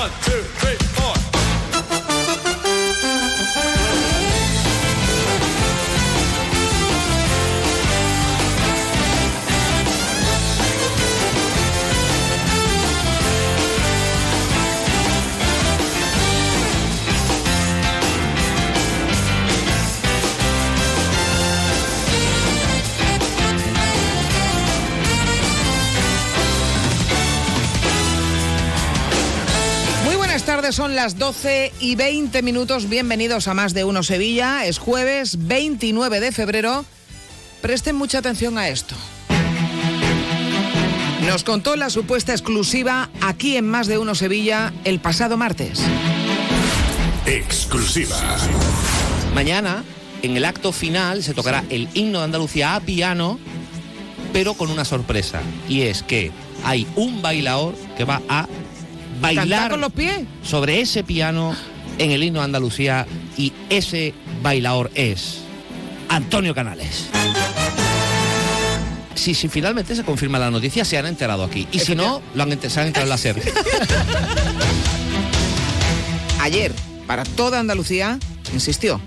One, two, three, son las 12 y 20 minutos. Bienvenidos a Más de Uno Sevilla. Es jueves 29 de febrero. Presten mucha atención a esto. Nos contó la supuesta exclusiva aquí en Más de Uno Sevilla el pasado martes. Exclusiva. Mañana, en el acto final, se tocará el himno de Andalucía a piano, pero con una sorpresa. Y es que hay un bailador que va a ¿Cantar bailar con los pies? sobre ese piano en el himno de Andalucía y ese bailador es Antonio Canales. Si, si finalmente se confirma la noticia, se han enterado aquí. Y si no, lo han, se han enterado en la SER. Ayer, para toda Andalucía, insistió.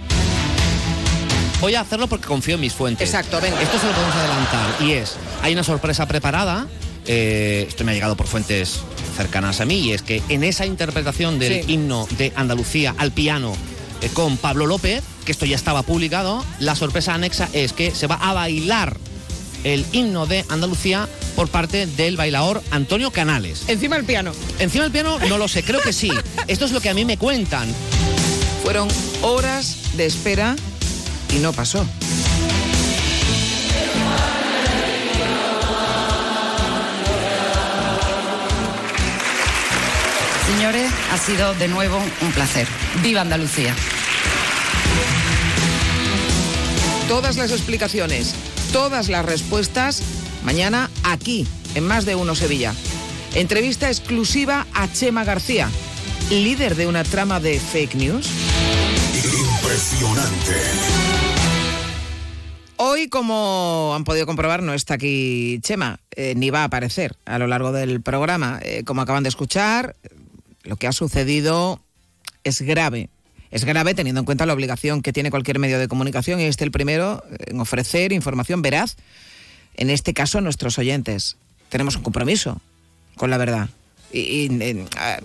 Voy a hacerlo porque confío en mis fuentes. Exacto, venga. Esto se lo podemos adelantar y es, hay una sorpresa preparada, eh, esto me ha llegado por fuentes cercanas a mí, y es que en esa interpretación del Sí. himno de Andalucía al piano eh, con Pablo López, que esto ya estaba publicado, la sorpresa anexa es que se va a bailar el himno de Andalucía por parte del bailador Antonio Canales. Encima el piano. Encima del piano no lo sé, creo que sí. Esto es lo que a mí me cuentan. Fueron horas de espera y no pasó. Señores, ha sido de nuevo un placer. ¡Viva Andalucía! Todas las explicaciones, todas las respuestas, mañana aquí, en Más de Uno Sevilla. Entrevista exclusiva a Chema García, líder de una trama de fake news. Impresionante. Hoy, como han podido comprobar, no está aquí Chema, eh, ni va a aparecer a lo largo del programa. Eh, como acaban de escuchar, lo que ha sucedido es grave. Es grave teniendo en cuenta la obligación que tiene cualquier medio de comunicación y este el primero en ofrecer información veraz, en este caso nuestros oyentes. Tenemos un compromiso con la verdad. Eh, ah,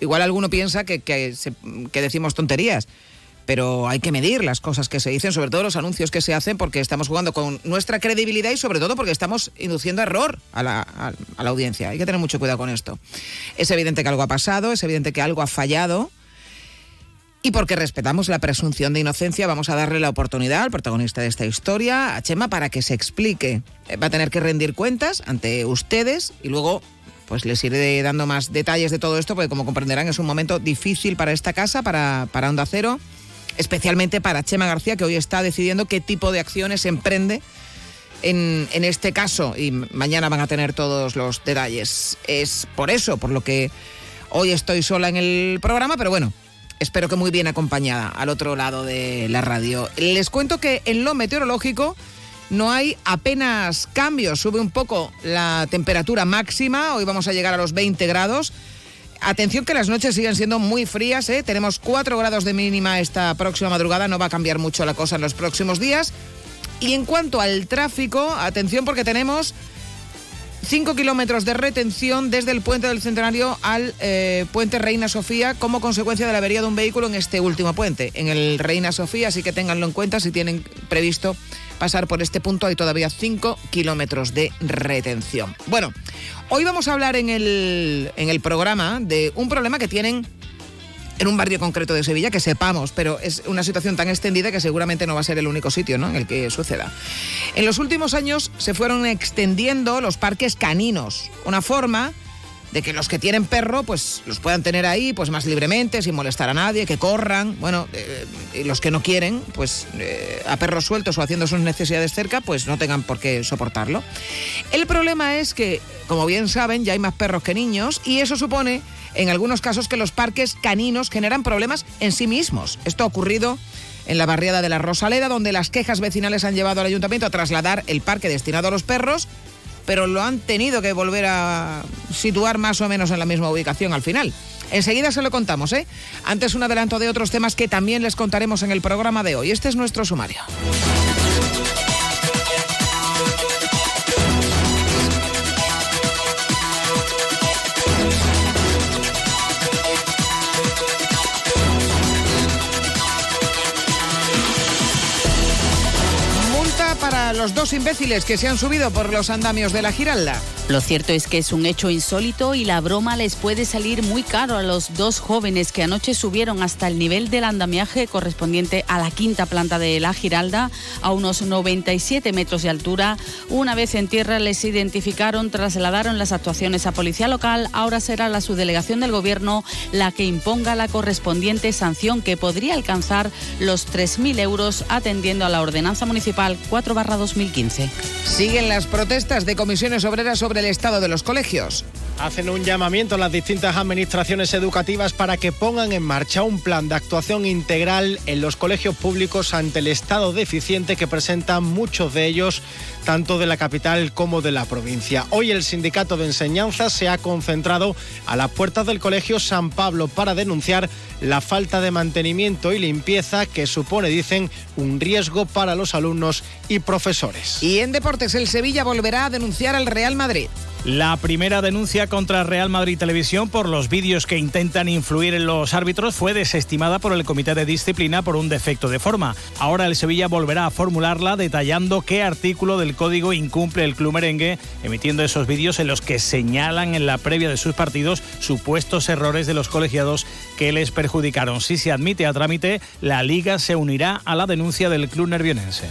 igual alguno piensa que, que decimos tonterías, pero hay que medir las cosas que se dicen, sobre todo los anuncios que se hacen, porque estamos jugando con nuestra credibilidad y sobre todo porque estamos induciendo error a la, a- a la audiencia. Hay que tener mucho cuidado con esto. Es evidente que algo ha pasado, es evidente que algo ha fallado. Y porque respetamos la presunción de inocencia, vamos a darle la oportunidad al protagonista de esta historia, a Chema, para que se explique. Eh, Va a tener que rendir cuentas ante ustedes y luego pues les iré dando más detalles de todo esto, porque como comprenderán es un momento difícil para esta casa, para, para Onda Cero, especialmente para Chema García, que hoy está decidiendo qué tipo de acciones emprende en, en este caso y mañana van a tener todos los detalles. Es por eso, por lo que hoy estoy sola en el programa, pero bueno, espero que muy bien acompañada al otro lado de la radio. Les cuento que en lo meteorológico no hay apenas cambios, sube un poco la temperatura máxima, hoy vamos a llegar a los 20 grados. Atención que las noches siguen siendo muy frías, ¿eh? tenemos 4 grados de mínima esta próxima madrugada, no va a cambiar mucho la cosa en los próximos días. Y en cuanto al tráfico, atención porque tenemos 5 kilómetros de retención desde el puente del Centenario al eh, puente Reina Sofía como consecuencia de la avería de un vehículo en este último puente, en el Reina Sofía, así que ténganlo en cuenta si tienen previsto pasar por este punto, hay todavía 5 kilómetros de retención. Bueno, hoy vamos a hablar en el, en el programa de un problema que tienen en un barrio concreto de Sevilla, que sepamos, pero es una situación tan extendida que seguramente no va a ser el único sitio ¿no? en el que suceda. En los últimos años se fueron extendiendo los parques caninos, una forma de que los que tienen perro pues los puedan tener ahí pues más libremente, sin molestar a nadie, que corran, bueno, eh, y los que no quieren, pues eh, a perros sueltos o haciendo sus necesidades cerca, pues no tengan por qué soportarlo. El problema es que, como bien saben, ya hay más perros que niños y eso supone en algunos casos que los parques caninos generan problemas en sí mismos. Esto ha ocurrido en la barriada de la Rosaleda, donde las quejas vecinales han llevado al ayuntamiento a trasladar el parque destinado a los perros, pero lo han tenido que volver a situar más o menos en la misma ubicación al final. Enseguida se lo contamos, ¿eh? Antes un adelanto de otros temas que también les contaremos en el programa de hoy. Este es nuestro sumario. Los dos imbéciles que se han subido por los andamios de la Giralda. Lo cierto es que es un hecho insólito y la broma les puede salir muy caro a los dos jóvenes que anoche subieron hasta el nivel del andamiaje correspondiente a la quinta planta de la Giralda, a unos 97 metros de altura. Una vez en tierra les identificaron, trasladaron las actuaciones a policía local. Ahora será la subdelegación del gobierno la que imponga la correspondiente sanción que podría alcanzar los 3.000 euros atendiendo a la ordenanza municipal 4 2015. Siguen las protestas de comisiones obreras sobre el estado de los colegios. Hacen un llamamiento a las distintas administraciones educativas para que pongan en marcha un plan de actuación integral en los colegios públicos ante el estado deficiente que presentan muchos de ellos, tanto de la capital como de la provincia. Hoy el sindicato de enseñanza se ha concentrado a las puertas del Colegio San Pablo para denunciar la falta de mantenimiento y limpieza que supone, dicen, un riesgo para los alumnos y profesores. Y en deportes, el Sevilla volverá a denunciar al Real Madrid. La primera denuncia contra Real Madrid Televisión por los vídeos que intentan influir en los árbitros fue desestimada por el Comité de Disciplina por un defecto de forma. Ahora el Sevilla volverá a formularla detallando qué artículo del código incumple el club merengue, emitiendo esos vídeos en los que señalan en la previa de sus partidos supuestos errores de los colegiados que les perjudicaron. Si se admite a trámite, la liga se unirá a la denuncia del club nervionense.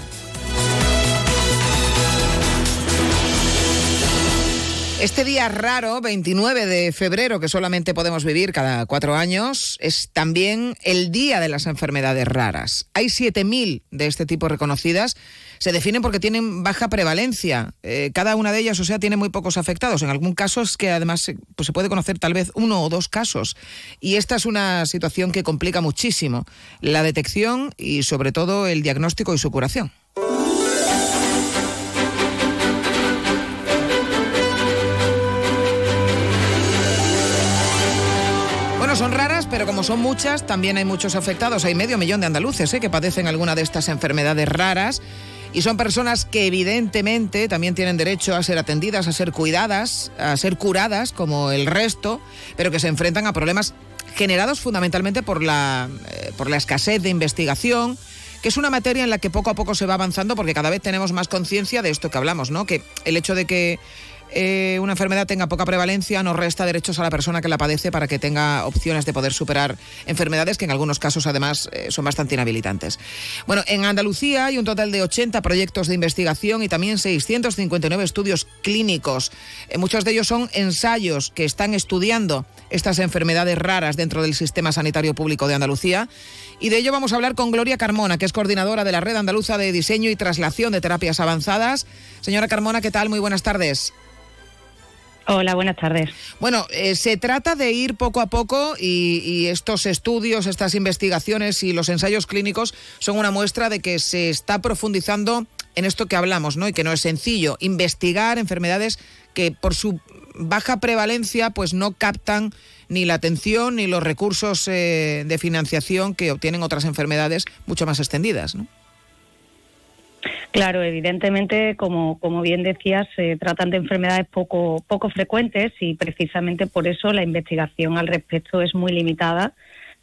Este día raro, 29 de febrero, que solamente podemos vivir cada cuatro años, es también el día de las enfermedades raras. Hay 7.000 de este tipo reconocidas. Se definen porque tienen baja prevalencia. Eh, cada una de ellas, o sea, tiene muy pocos afectados. En algún caso es que además pues se puede conocer tal vez uno o dos casos. Y esta es una situación que complica muchísimo la detección y sobre todo el diagnóstico y su curación. Como son muchas, también hay muchos afectados. Hay medio millón de andaluces ¿eh? que padecen alguna de estas enfermedades raras. Y son personas que evidentemente también tienen derecho a ser atendidas, a ser cuidadas, a ser curadas como el resto, pero que se enfrentan a problemas generados fundamentalmente por la, eh, por la escasez de investigación, que es una materia en la que poco a poco se va avanzando porque cada vez tenemos más conciencia de esto que hablamos, ¿no? Que el hecho de que eh, una enfermedad tenga poca prevalencia no resta derechos a la persona que la padece para que tenga opciones de poder superar enfermedades que en algunos casos además eh, son bastante inhabilitantes. Bueno, en Andalucía hay un total de 80 proyectos de investigación y también 659 estudios clínicos. Eh, muchos de ellos son ensayos que están estudiando estas enfermedades raras dentro del sistema sanitario público de Andalucía. Y de ello vamos a hablar con Gloria Carmona, que es coordinadora de la Red Andaluza de Diseño y Traslación de Terapias Avanzadas. Señora Carmona, ¿qué tal? Muy buenas tardes. Hola, buenas tardes. Bueno, eh, se trata de ir poco a poco y, estos estudios, estas investigaciones y los ensayos clínicos son una muestra de que se está profundizando en esto que hablamos, ¿no? Y que no es sencillo investigar enfermedades que por su baja prevalencia pues no captan ni la atención ni los recursos eh, de financiación que obtienen otras enfermedades mucho más extendidas, ¿no? Claro, evidentemente, como, como bien decías, se tratan de enfermedades poco, poco frecuentes y precisamente por eso la investigación al respecto es muy limitada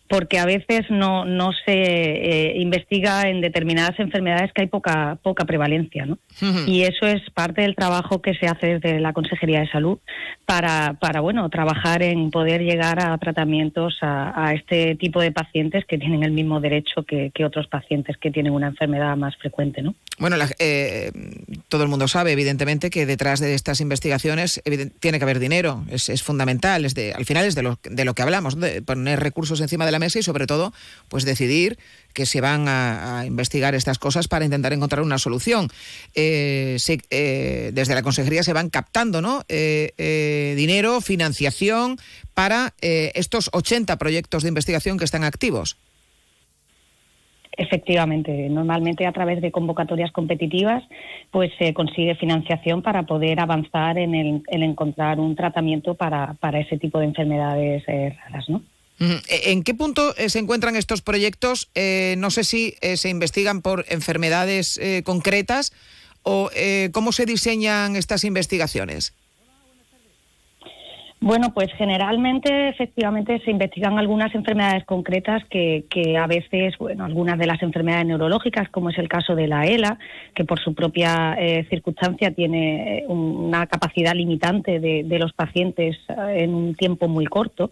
porque a veces no, no se eh, investiga en determinadas enfermedades que hay poca, poca prevalencia. ¿no? Y eso es parte del trabajo que se hace desde la Consejería de Salud para, para bueno, trabajar en poder llegar a tratamientos a, este tipo de pacientes que tienen el mismo derecho que, otros pacientes que tienen una enfermedad más frecuente. ¿no? Bueno, eh, todo el mundo sabe, evidentemente, que detrás de estas investigaciones tiene que haber dinero, es, es fundamental, es de, al final es de lo, de lo que hablamos, de poner recursos encima de la mesa y sobre todo pues decidir que se van a, investigar estas cosas para intentar encontrar una solución. Eh, eh, desde la consejería se van captando ¿no? Eh, dinero, financiación para estos 80 proyectos de investigación que están activos. Efectivamente, normalmente a través de convocatorias competitivas, pues se consigue financiación para poder avanzar en, el, encontrar un tratamiento para, para ese tipo de enfermedades raras, ¿no? ¿En qué punto se encuentran estos proyectos? no sé si se investigan por enfermedades concretas o cómo se diseñan estas investigaciones. Bueno, pues generalmente efectivamente se investigan algunas enfermedades concretas que, a veces, bueno, algunas de las enfermedades neurológicas, como es el caso de la ELA, que por su propia eh, circunstancia tiene eh, una capacidad limitante de, los pacientes eh, en un tiempo muy corto,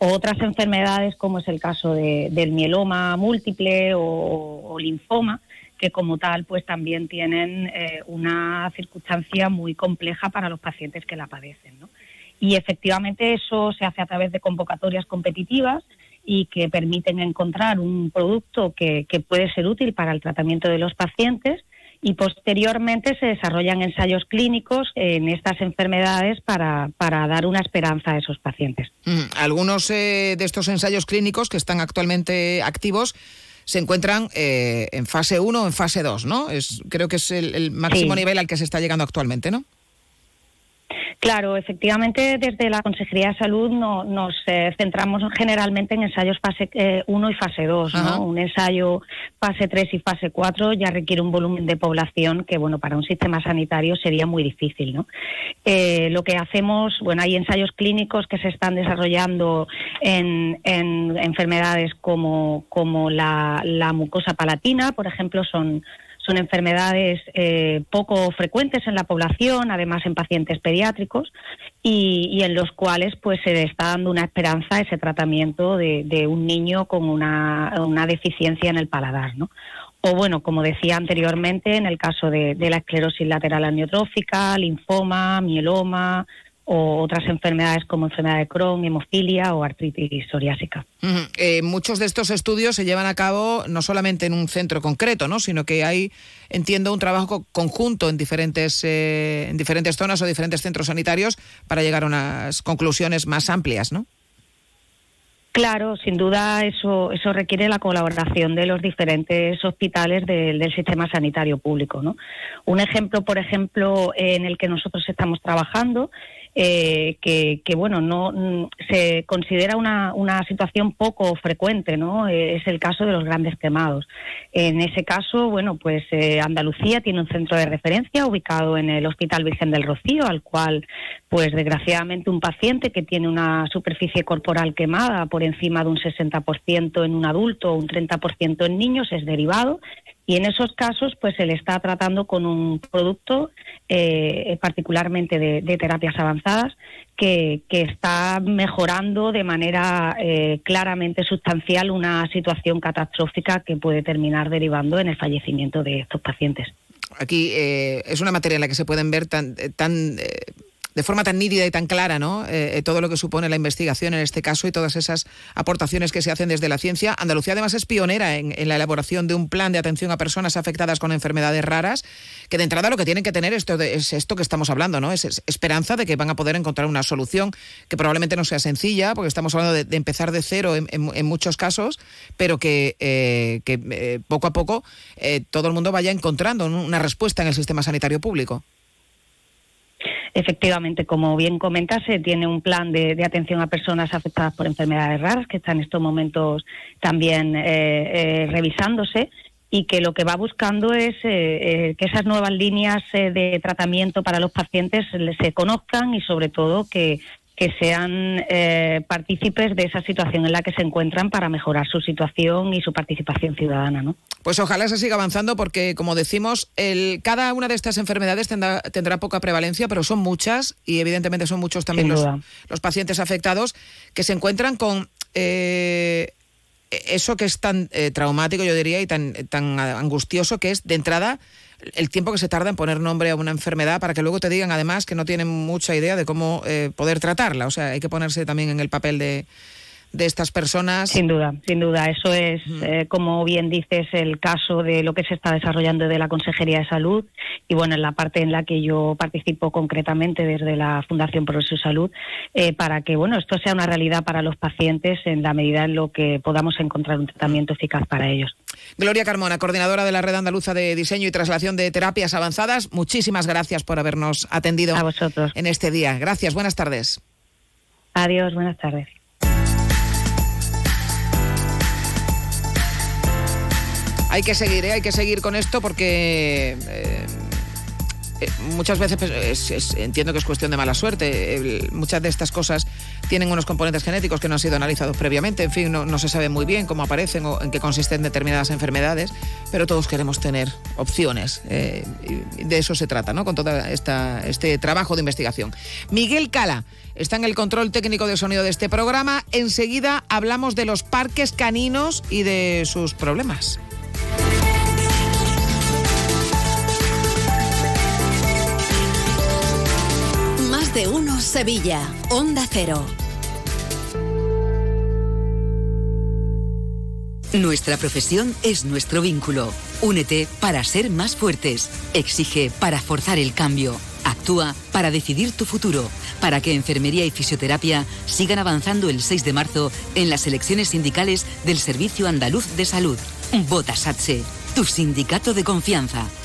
otras enfermedades como es el caso del mieloma múltiple o, linfoma, que como tal pues también tienen una circunstancia muy compleja para los pacientes que la padecen. Y efectivamente eso se hace a través de convocatorias competitivas y que permiten encontrar un producto que, puede ser útil para el tratamiento de los pacientes y posteriormente se desarrollan ensayos clínicos en estas enfermedades para, dar una esperanza a esos pacientes. Mm, algunos eh, de estos ensayos clínicos que están actualmente activos se encuentran eh, en fase 1 o en fase 2, ¿no? Es, creo que es el, máximo nivel al que se está llegando actualmente, ¿no? Claro, efectivamente, desde la Consejería de Salud no, nos eh, centramos generalmente en ensayos fase 1 eh, y fase 2. ¿no? Un ensayo fase 3 y fase 4 ya requiere un volumen de población que, bueno, para un sistema sanitario sería muy difícil. ¿no? Eh, lo que hacemos, bueno, hay ensayos clínicos que se están desarrollando en, enfermedades como, como la, la mucosa palatina, por ejemplo, son son enfermedades eh, poco frecuentes en la población, además en pacientes pediátricos, y, en los cuales pues se le está dando una esperanza a ese tratamiento de, un niño con una, deficiencia en el paladar, ¿no? O bueno, como decía anteriormente, en el caso de, de la esclerosis lateral amiotrófica, linfoma, mieloma, o otras enfermedades como enfermedad de Crohn, hemofilia o artritis psoriásica. Eh, muchos de estos estudios se llevan a cabo no solamente en un centro concreto, ¿no? sino que hay, entiendo, un trabajo conjunto en diferentes, eh, en diferentes zonas o diferentes centros sanitarios para llegar a unas conclusiones más amplias, ¿no? Claro, sin duda eso, eso requiere la colaboración de los diferentes hospitales del sistema sanitario público. ¿no? Un ejemplo, por ejemplo, en el que nosotros estamos trabajando eh, que, bueno, no mm, se considera una, una situación poco frecuente, ¿no? Eh, es el caso de los grandes quemados. En ese caso, bueno, pues eh, Andalucía tiene un centro de referencia ubicado en el Hospital Virgen del Rocío, al cual, pues desgraciadamente, un paciente que tiene una superficie corporal quemada por encima de un 60% en un adulto o un 30% en niños es derivado y en esos casos, pues se le está tratando con un producto, eh, particularmente de, terapias avanzadas, que, está mejorando de manera eh, claramente sustancial una situación catastrófica que puede terminar derivando en el fallecimiento de estos pacientes. Aquí eh, es una materia en la que se pueden ver tan, tan de forma tan nítida y tan clara, ¿no? Eh, eh, todo lo que supone la investigación en este caso y todas esas aportaciones que se hacen desde la ciencia. Andalucía además es pionera en, la elaboración de un plan de atención a personas afectadas con enfermedades raras, que de entrada lo que tienen que tener esto es esto que estamos hablando, ¿no? Es, esperanza de que van a poder encontrar una solución que probablemente no sea sencilla, porque estamos hablando de, empezar de cero en, muchos casos, pero que, eh, poco a poco todo el mundo vaya encontrando una respuesta en el sistema sanitario público. Efectivamente, como bien comenta, se tiene un plan de, atención a personas afectadas por enfermedades raras que está en estos momentos también eh, eh, revisándose y que lo que va buscando es eh, que esas nuevas líneas de tratamiento para los pacientes se conozcan y sobre todo que que sean eh, partícipes de esa situación en la que se encuentran para mejorar su situación y su participación ciudadana. ¿no? Pues ojalá se siga avanzando porque, como decimos, el, cada una de estas enfermedades tendrá, tendrá, poca prevalencia, pero son muchas y evidentemente son muchos también los, los, pacientes afectados que se encuentran con... Eh, eso que es tan eh, traumático, yo diría, y tan, tan angustioso, que es de entrada el tiempo que se tarda en poner nombre a una enfermedad para que luego te digan además que no tienen mucha idea de cómo eh, poder tratarla. O sea, hay que ponerse también en el papel de, de estas personas. Sin duda, sin duda. Eso es, eh, como bien dices, el caso de lo que se está desarrollando de la Consejería de Salud y, bueno, en la parte en la que yo participo concretamente desde la Fundación Progreso Salud, eh, para que, bueno, esto sea una realidad para los pacientes en la medida en lo que podamos encontrar un tratamiento eficaz para ellos. Gloria Carmona, coordinadora de la Red Andaluza de Diseño y Traslación de Terapias Avanzadas, muchísimas gracias por habernos atendido a vosotros. en este día. Gracias, buenas tardes. Adiós, buenas tardes. Hay que seguir, ¿eh? hay que seguir con esto porque... Eh, eh, muchas veces pues, entiendo que es cuestión de mala suerte. muchas de estas cosas tienen unos componentes genéticos que no han sido analizados previamente. En fin, no, se sabe muy bien cómo aparecen o en qué consisten determinadas enfermedades, pero todos queremos tener opciones. De eso se trata, ¿no? Con todo este trabajo de investigación. Miguel Cala está en el control técnico de sonido de este programa. Enseguida hablamos de los parques caninos y de sus problemas. De uno Sevilla, Onda Cero. Nuestra profesión es nuestro vínculo. Únete para ser más fuertes. Exige para forzar el cambio. Actúa para decidir tu futuro. Para que enfermería y fisioterapia sigan avanzando el 6 de marzo en las elecciones sindicales del Servicio Andaluz de Salud. Vota SATSE, tu sindicato de confianza.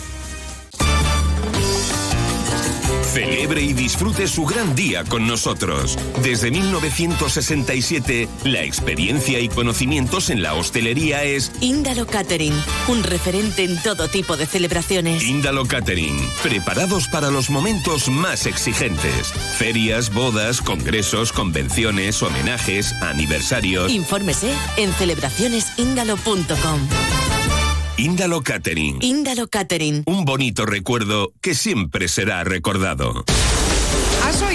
Celebre y disfrute su gran día con nosotros. Desde 1967, la experiencia y conocimientos en la hostelería es Índalo Catering, un referente en todo tipo de celebraciones. Índalo Catering, preparados para los momentos más exigentes. Ferias, bodas, congresos, convenciones, homenajes, aniversarios. Infórmese en celebracionesíndalo.com. Índalo Catering. Índalo Catering. Un bonito recuerdo que siempre será recordado. ¿Has oído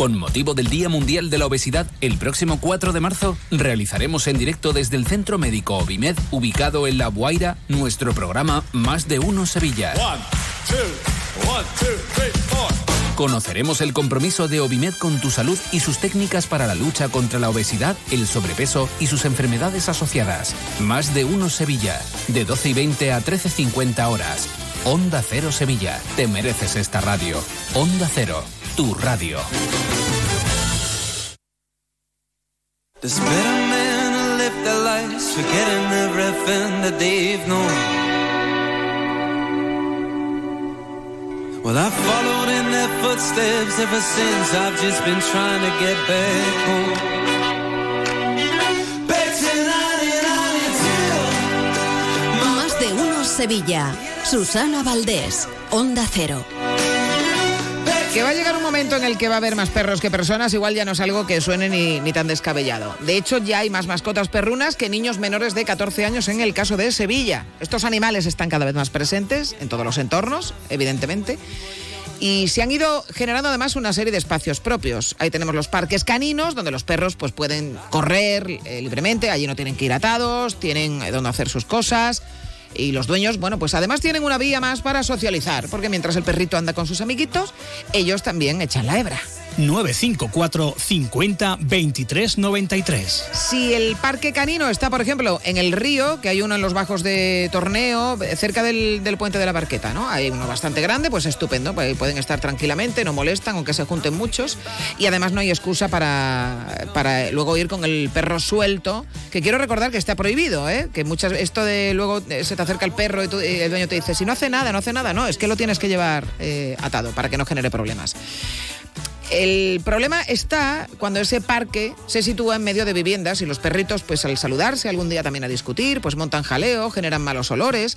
Con motivo del Día Mundial de la Obesidad, el próximo 4 de marzo realizaremos en directo desde el Centro Médico Obimed, ubicado en La Guaira, nuestro programa Más de Uno Sevilla. Conoceremos el compromiso de Obimed con tu salud y sus técnicas para la lucha contra la obesidad, el sobrepeso y sus enfermedades asociadas. Más de Uno Sevilla, de 12 y 20 a 13.50 horas. Onda Cero Sevilla, te mereces esta radio. Onda Cero tu radio. There's better men who live their lives forgetting everything that they've known. Well, I've followed in their footsteps ever since. I've just been trying to get back home. Más de uno Sevilla. Susana Valdés, Onda Cero. Que va a llegar un momento en el que va a haber más perros que personas, igual ya no es algo que suene ni, tan descabellado. De hecho, ya hay más mascotas perrunas que niños menores de 14 años en el caso de Sevilla. Estos animales están cada vez más presentes en todos los entornos, evidentemente. Y se han ido generando además una serie de espacios propios. Ahí tenemos los parques caninos, donde los perros pues, pueden correr eh, libremente, allí no tienen que ir atados, tienen eh, donde hacer sus cosas. Y los dueños, bueno, pues además tienen una vía más para socializar, porque mientras el perrito anda con sus amiguitos, ellos también echan la hebra. 954 50 23 93. Si el parque canino está, por ejemplo, en el río, que hay uno en los bajos de torneo, cerca del, puente de la barqueta, ¿no? Hay uno bastante grande, pues estupendo, pues pueden estar tranquilamente, no molestan, aunque se junten muchos. Y además no hay excusa para, para luego ir con el perro suelto, que quiero recordar que está prohibido, ¿eh? Que muchas esto de luego eh, se te acerca el perro y, el dueño te dice, si no hace nada, no hace nada, no, es que lo tienes que llevar eh, atado para que no genere problemas. El problema está cuando ese parque se sitúa en medio de viviendas y los perritos, pues al saludarse algún día también a discutir, pues montan jaleo, generan malos olores.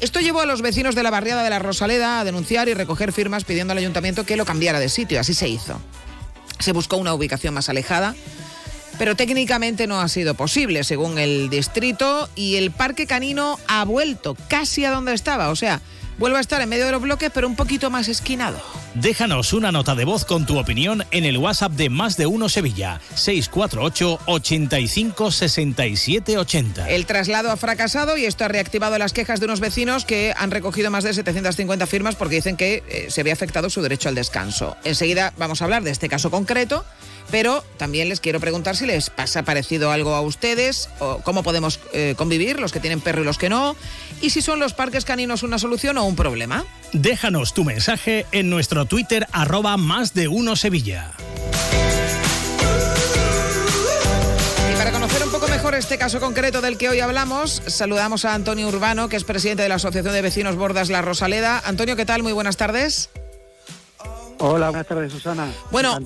Esto llevó a los vecinos de la barriada de la Rosaleda a denunciar y recoger firmas pidiendo al ayuntamiento que lo cambiara de sitio. Así se hizo. Se buscó una ubicación más alejada, pero técnicamente no ha sido posible, según el distrito, y el parque canino ha vuelto casi a donde estaba. O sea, vuelve a estar en medio de los bloques, pero un poquito más esquinado. Déjanos una nota de voz con tu opinión en el WhatsApp de Más de Uno Sevilla, 648 85 67 80. El traslado ha fracasado y esto ha reactivado las quejas de unos vecinos que han recogido más de 750 firmas porque dicen que eh, se ve afectado su derecho al descanso. Enseguida vamos a hablar de este caso concreto pero también les quiero preguntar si les pasa parecido algo a ustedes, o cómo podemos eh, convivir, los que tienen perro y los que no, y si son los parques caninos una solución o un problema. Déjanos tu mensaje en nuestro Twitter arroba más de uno Sevilla. Y para conocer un poco mejor este caso concreto del que hoy hablamos, saludamos a Antonio Urbano, que es presidente de la Asociación de Vecinos Bordas La Rosaleda. Antonio, ¿qué tal? Muy buenas tardes. Hola, buenas tardes, Susana. Bueno,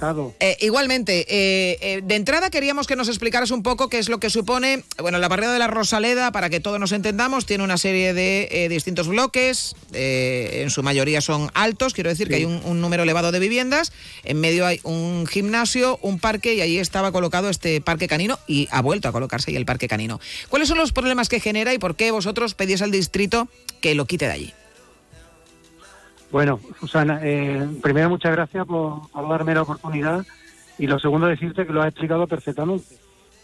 eh, igualmente, eh, eh, de entrada queríamos que nos explicaras un poco qué es lo que supone, bueno, la barrera de la Rosaleda, para que todos nos entendamos, tiene una serie de distintos bloques, en su mayoría son altos, quiero decir que hay un, un, número elevado de viviendas, en medio hay un gimnasio, un parque y ahí estaba colocado este parque canino y ha vuelto a colocarse ahí el parque canino. ¿Cuáles son los problemas que genera y por qué vosotros pedís al distrito que lo quite de allí? Bueno, Susana, eh, primero muchas gracias por, darme la oportunidad y lo segundo decirte que lo has explicado perfectamente.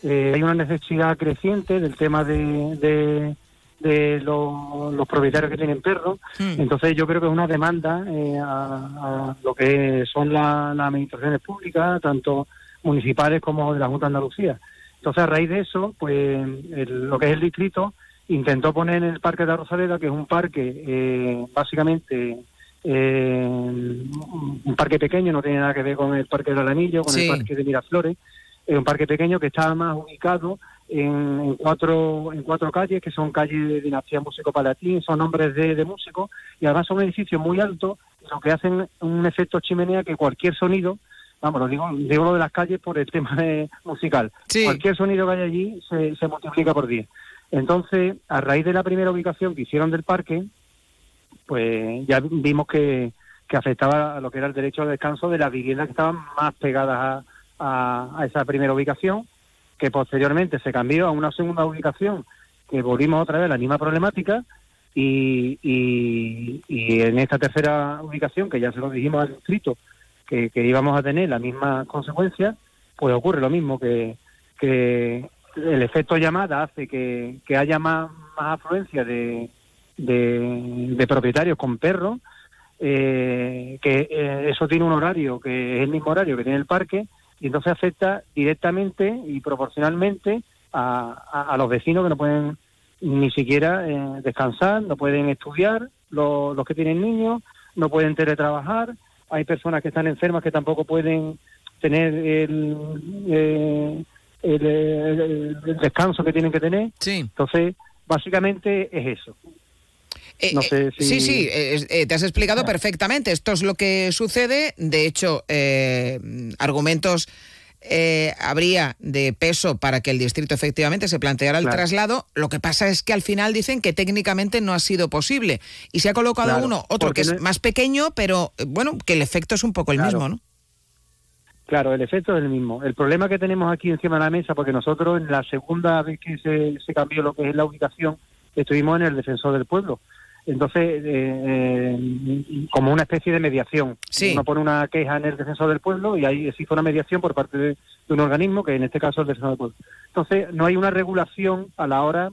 Eh, hay una necesidad creciente del tema de, de, los propietarios que tienen perros, hmm. entonces yo creo que es una demanda eh, a, lo que son las administraciones públicas, tanto municipales como de la Junta de Andalucía. Entonces a raíz de eso, pues lo que es el distrito intentó poner en el Parque de la Rosaleda, que es un parque básicamente eh, un parque pequeño, no tiene nada que ver con el Parque del Anillo, con el Parque de Miraflores, es un parque pequeño que está más ubicado en, cuatro en cuatro calles, que son calles de dinastía músico palatín, son nombres de, de músicos, y además son edificios muy altos, lo que hacen un efecto chimenea que cualquier sonido, vamos, lo digo, digo lo de las calles por el tema de, musical, cualquier sonido que haya allí se, se multiplica por 10. Entonces, a raíz de la primera ubicación que hicieron del parque, pues ya vimos que, afectaba a lo que era el derecho al descanso de las viviendas que estaban más pegadas a, esa primera ubicación, que posteriormente se cambió a una segunda ubicación, que volvimos otra vez a la misma problemática, y, en esta tercera ubicación, que ya se lo dijimos al distrito, que, íbamos a tener la misma consecuencia, pues ocurre lo mismo, que, el efecto llamada hace que, haya más afluencia de, de, propietarios con perros, eh, que eh, eso tiene un horario que es el mismo horario que tiene el parque, y entonces afecta directamente y proporcionalmente a, los vecinos que no pueden ni siquiera eh, descansar, no pueden estudiar, los, los que tienen niños, no pueden teletrabajar, hay personas que están enfermas que tampoco pueden tener el, el, descanso que tienen que tener. Entonces, básicamente es eso. Eh, eh, sí, sí, eh, te has explicado perfectamente. Esto es lo que sucede. De hecho, argumentos habría de peso para que el distrito efectivamente se planteara el traslado. Lo que pasa es que al final dicen que técnicamente no ha sido posible. Y se ha colocado uno, otro que es más pequeño, pero bueno, que el efecto es un poco el mismo, ¿no? Claro, el efecto es el mismo. El problema que tenemos aquí encima de la mesa, porque nosotros en la segunda vez que se, se cambió lo que es la ubicación, estuvimos en el defensor del pueblo. Entonces, eh, eh, como una especie de mediación. Uno pone una queja en el defensor del pueblo y ahí existe una mediación por parte de, un organismo, que en este caso es el defensor del pueblo. Entonces, no hay una regulación a la hora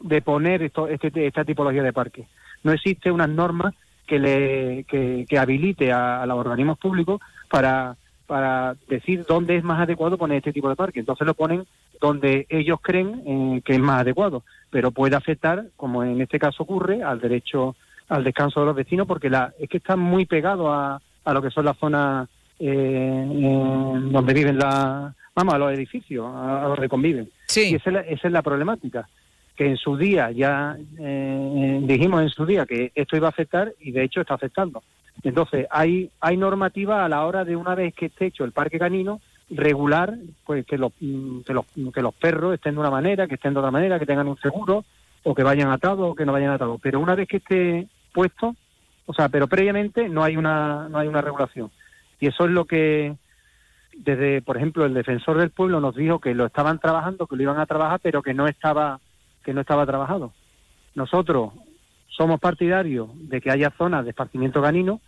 de poner esto, este, esta tipología de parque. No existe una norma que, le, que, habilite a, los organismos públicos para, para decir dónde es más adecuado poner este tipo de parque. Entonces lo ponen donde ellos creen eh, que es más adecuado pero puede afectar, como en este caso ocurre, al derecho al descanso de los vecinos, porque la, es que están muy pegados a, a lo que son las zonas eh, donde viven la, vamos, a los edificios, a, los que conviven. Sí. Y esa es, la, esa es la problemática, que en su día ya eh, dijimos en su día que esto iba a afectar y de hecho está afectando. Entonces, hay, hay normativa a la hora de una vez que esté hecho el parque canino, regular pues que los, mm, que los, que los perros estén de una manera, que estén de otra manera, que tengan un seguro o que vayan atados o que no vayan atados. Pero una vez que esté puesto, o sea, pero previamente no hay una no hay una regulación. Y eso es lo que desde, por ejemplo, el defensor del pueblo nos dijo que lo estaban trabajando, que lo iban a trabajar, pero que no estaba que no estaba trabajado. Nosotros somos partidarios de que haya zonas de esparcimiento canino,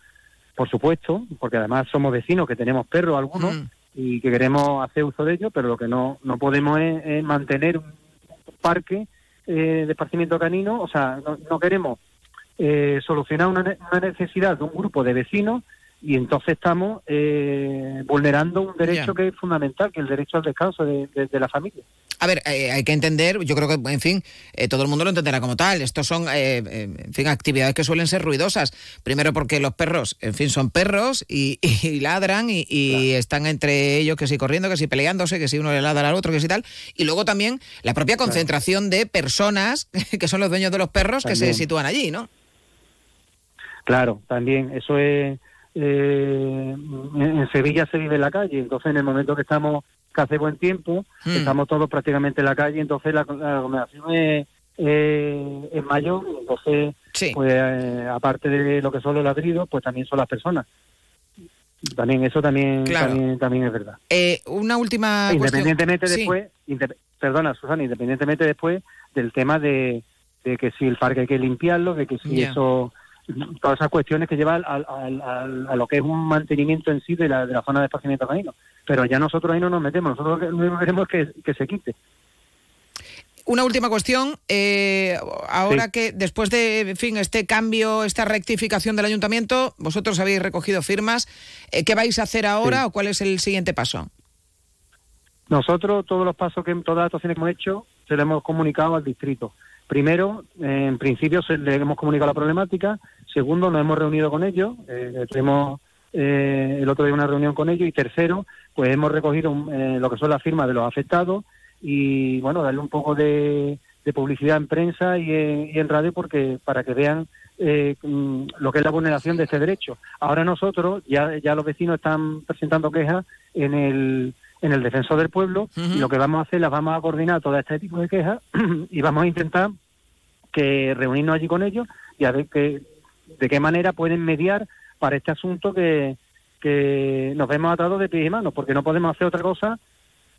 por supuesto, porque además somos vecinos que tenemos perros algunos Mm. Y que queremos hacer uso de ellos, pero lo que no, no podemos es, mantener un parque eh, de esparcimiento canino, o sea, no, no queremos eh, solucionar una, una necesidad de un grupo de vecinos y entonces estamos eh, vulnerando un derecho que es fundamental, que es el derecho al descanso de, de- de la familia. A ver, eh, hay que entender, yo creo que, en fin, eh, todo el mundo lo entenderá como tal. Estos son, eh, en fin, actividades que suelen ser ruidosas. Primero porque los perros, en fin, son perros y, y ladran y, y están entre ellos, que si corriendo, que si peleándose, que si uno le ladra al otro, que si tal. Y luego también la propia concentración de personas que son los dueños de los perros que se sitúan allí, ¿no? Claro, también eso es. Eh, en Sevilla se vive en la calle, entonces en el momento que estamos, que hace buen tiempo, Mm. estamos todos prácticamente en la calle, entonces la, la aglomeración es, eh, es mayor, entonces, pues eh, aparte de lo que son los ladridos, pues también son las personas. También eso también, Claro. también, también es verdad. Eh, una última independientemente cuestión. Sí. después, perdona Susana, independientemente después del tema de, de que si el parque hay que limpiarlo, de que si eso, todas esas cuestiones que llevan al- a lo que es un mantenimiento en sí de la, de la zona de esparcimiento canino. Pero ya nosotros ahí no nos metemos, nosotros lo que- queremos es que, que se quite. Una última cuestión. eh, ahora Sí. que después de, en fin, este cambio, esta rectificación del ayuntamiento, vosotros habéis recogido firmas. eh, ¿Qué vais a hacer ahora Sí. o cuál es el siguiente paso? Nosotros, todos los pasos que todas las actuaciones que hemos hecho, se lo hemos comunicado al distrito. Primero, eh, en principio, se le hemos comunicado la problemática. Segundo, nos hemos reunido con ellos. Eh, tuvimos eh, el otro día una reunión con ellos. Y tercero, pues hemos recogido un- eh, lo que son las firmas de los afectados y, bueno, darle un poco de, de publicidad en prensa y en, y en radio porque para que vean eh, mm, lo que es la vulneración de este derecho. Ahora nosotros, ya, ya los vecinos están presentando quejas en el, en el defensor del pueblo y lo que vamos a hacer, las vamos a coordinar todo este tipo de quejas y vamos a intentar que reunirnos allí con ellos y a ver que, de qué manera pueden mediar para este asunto que, que nos vemos atados de pies y manos, porque no podemos hacer otra cosa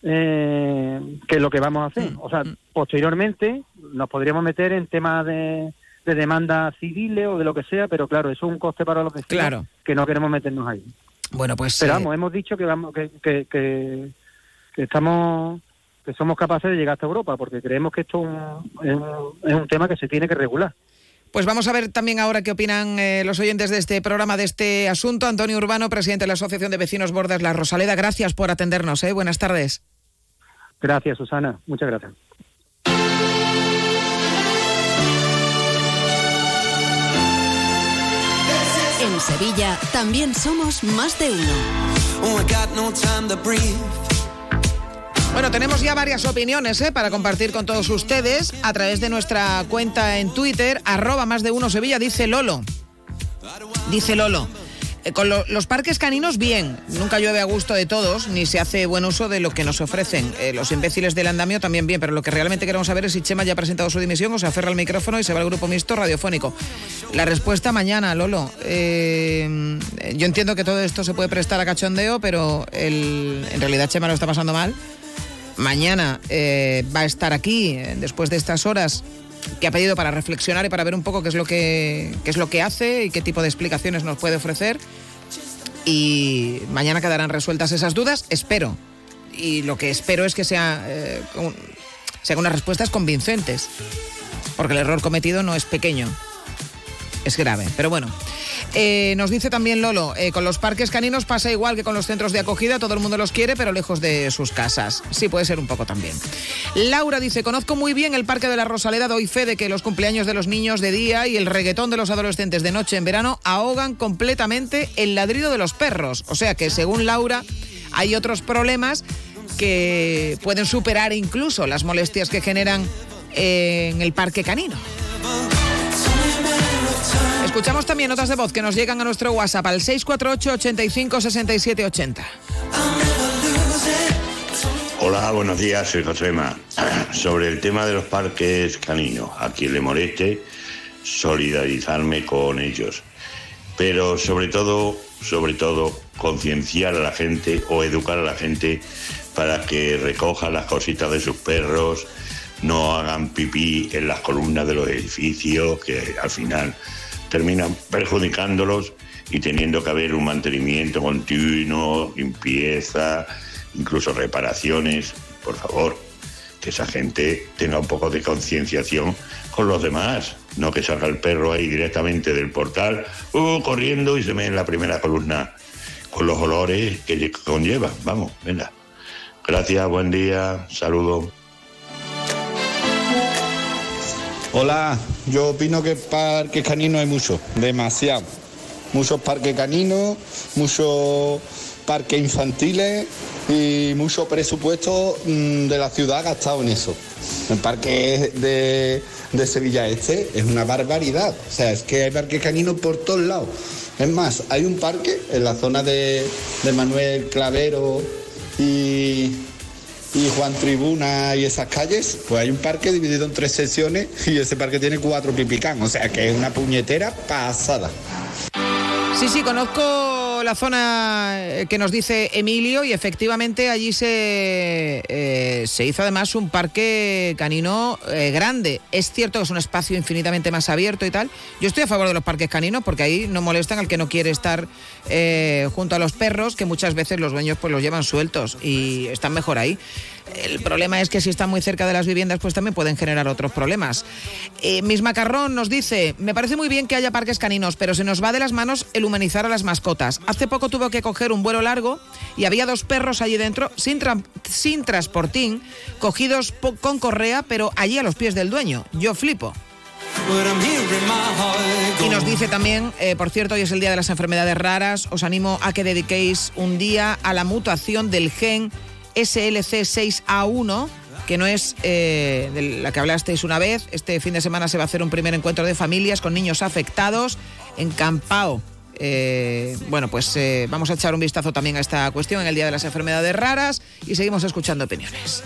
eh, que lo que vamos a hacer. O sea, posteriormente nos podríamos meter en temas de, de demandas civiles o de lo que sea, pero claro, eso es un coste para los vecinos Claro. que no queremos meternos ahí. Bueno, pues. Pero eh, vamos, hemos dicho que vamos que, que, que, que estamos que somos capaces de llegar hasta Europa, porque creemos que esto un- es un tema que se tiene que regular. Pues vamos a ver también ahora qué opinan eh, los oyentes de este programa, de este asunto. Antonio Urbano, presidente de la Asociación de Vecinos Bordas La Rosaleda, gracias por atendernos. ¿eh? Buenas tardes. Gracias, Susana. Muchas gracias. En Sevilla también somos más de uno. Bueno, tenemos ya varias opiniones ¿eh? para compartir con todos ustedes a través de nuestra cuenta en Twitter, arroba más de uno Sevilla, dice Lolo. Dice Lolo. Eh, Con lo- los parques caninos, bien. Nunca llueve a gusto de todos, ni se hace buen uso de lo que nos ofrecen. Eh, los imbéciles del andamio también bien, pero lo que realmente queremos saber es si Chema ya ha presentado su dimisión o se aferra al micrófono y se va al grupo mixto radiofónico. La respuesta mañana, Lolo. Eh, yo entiendo que todo esto se puede prestar a cachondeo, pero en realidad Chema lo está pasando mal. Mañana va a estar aquí, después de estas horas que ha pedido para reflexionar y para ver un poco qué es lo que, qué es lo que hace y qué tipo de explicaciones nos puede ofrecer. Y mañana quedarán resueltas esas dudas, espero. Y lo que espero es que sea, eh, un- sean unas respuestas convincentes. Porque el error cometido no es pequeño, es grave. Pero bueno. Eh, nos dice también Lolo, eh, con los parques caninos pasa igual que con los centros de acogida, todo el mundo los quiere, pero lejos de sus casas. Sí, puede ser un poco también. Laura dice, conozco muy bien el Parque de la Rosaleda, doy fe de que los cumpleaños de los niños de día y el reggaetón de los adolescentes de noche en verano ahogan completamente el ladrido de los perros. O sea que, según Laura, hay otros problemas que pueden superar incluso las molestias que generan eh, en el parque canino. Escuchamos también notas de voz que nos llegan a nuestro WhatsApp al 648 85 67 80. Hola, buenos días, soy Josema. Sobre el tema de los parques caninos, a quien le moleste, solidarizarme con ellos. Pero sobre todo, sobre todo, concienciar a la gente o educar a la gente para que recojan las cositas de sus perros, no hagan pipí en las columnas de los edificios, que al final terminan perjudicándolos y teniendo que haber un mantenimiento continuo, limpieza, incluso reparaciones, por favor, que esa gente tenga un poco de concienciación con los demás, no que salga el perro ahí directamente del portal, uh, corriendo y se me en la primera columna con los olores que conlleva. Vamos, venga. Gracias, buen día, saludos. Hola, yo opino que parques caninos hay muchos, demasiado. Muchos parques caninos, muchos parques infantiles y mucho presupuesto mm, de la ciudad gastado en eso. El parque de, de Sevilla Este es una barbaridad. O sea, es que hay parques caninos por todos lados. Es más, hay un parque en la zona de, de Manuel Clavero y, y Juan Tribuna y esas calles, pues hay un parque dividido en tres secciones y ese parque tiene cuatro pipicán, o sea que es una puñetera pasada. Sí, sí, conozco la zona eh, que nos dice Emilio y efectivamente allí se, eh, se hizo además un parque canino eh, grande. Es cierto que es un espacio infinitamente más abierto y tal. Yo estoy a favor de los parques caninos porque ahí no molestan al que no quiere estar junto a los perros, que muchas veces los dueños pues los llevan sueltos y están mejor ahí. El problema es que si están muy cerca de las viviendas, pues también pueden generar otros problemas. Eh, Miss Macarrón nos dice, me parece muy bien que haya parques caninos, pero se nos va de las manos el humanizar a las mascotas. Hace poco tuvo que coger un vuelo largo y había dos perros allí dentro sin, tra- sin transportín, cogidos con correa, pero allí a los pies del dueño. Yo flipo. Y nos dice también, eh, por cierto, hoy es el Día de las Enfermedades Raras, os animo a que dediquéis un día a la mutación del gen SLC6A1, que no es eh, de la que hablasteis una vez. Este fin de semana se va a hacer un primer encuentro de familias con niños afectados en Campao. Eh, bueno, pues eh, vamos a echar un vistazo también a esta cuestión en el Día de las Enfermedades Raras y seguimos escuchando opiniones.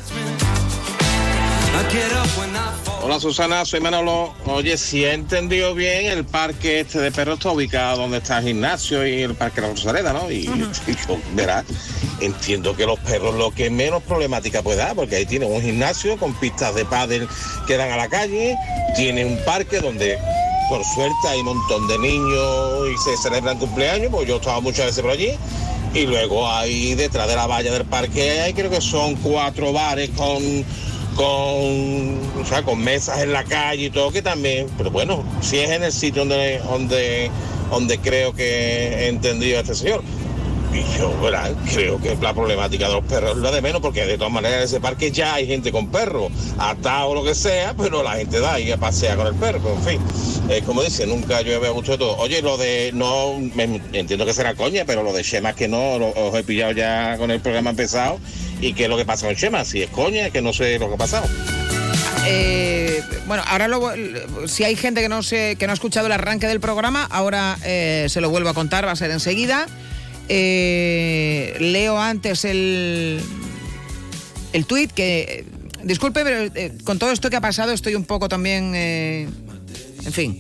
Hola Susana, soy Manolo. Oye, si he entendido bien, el parque este de perros está ubicado donde está el gimnasio y el parque de la Rosaleda, ¿no? Y, y yo, verás, entiendo que los perros lo que menos problemática puede dar, porque ahí tiene un gimnasio con pistas de pádel que dan a la calle, tiene un parque donde por suerte hay un montón de niños y se celebran cumpleaños, pues yo he estado muchas veces por allí. Y luego ahí detrás de la valla del parque hay creo que son cuatro bares con con, o sea, con mesas en la calle y todo, que también, pero bueno, si es en el sitio donde, donde, donde creo que he entendido a este señor. Y yo, creo que la problemática de los perros es lo de menos, porque de todas maneras en ese parque ya hay gente con perro, atado o lo que sea, pero la gente da y pasea con el perro, en fin. Eh, como dice, nunca yo había gustado de todo. Oye, lo de, no, me- entiendo que será coña, pero lo de Shema que no, lo- he pillado ya con el programa empezado. ¿Y qué es lo que pasa con Shema? Si es coña, que no sé lo que ha pasado. Eh, bueno, ahora lo- si hay gente que no se, que no ha escuchado el arranque del programa, ahora eh, se lo vuelvo a contar, va a ser enseguida. Eh, leo antes el, el tuit que, disculpe, pero con todo esto que ha pasado estoy un poco también, en fin,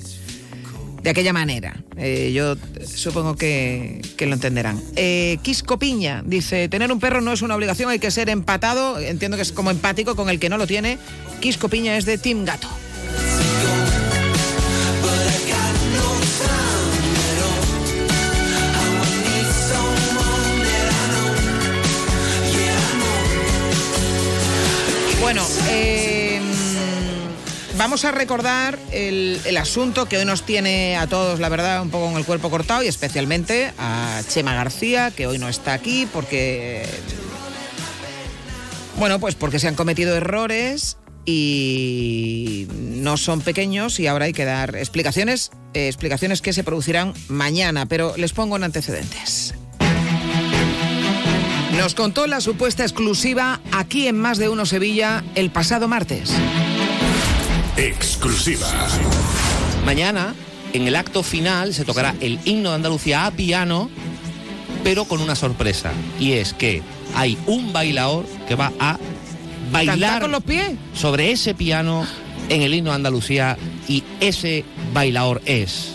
de aquella manera. Eh, yo supongo que, lo entenderán. Eh, Quisco Piña dice, tener un perro no es una obligación, hay que ser empatado. Entiendo que es como empático con el que no lo tiene. Quisco Piña es de Team Gato. Vamos a recordar el, asunto que hoy nos tiene a todos, la verdad, un poco con el cuerpo cortado y especialmente a Chema García, que hoy no está aquí porque... Bueno, pues porque se han cometido errores y no son pequeños y ahora hay que dar explicaciones, eh, explicaciones que se producirán mañana, pero les pongo en antecedentes. Nos contó la supuesta exclusiva aquí en Más de Uno Sevilla el pasado martes. Exclusiva. Mañana, en el acto final, se tocará el himno de Andalucía a piano, pero con una sorpresa. Y es que hay un bailador que va a bailar ¿Cantar con los pies? sobre ese piano en el himno de Andalucía y ese bailador es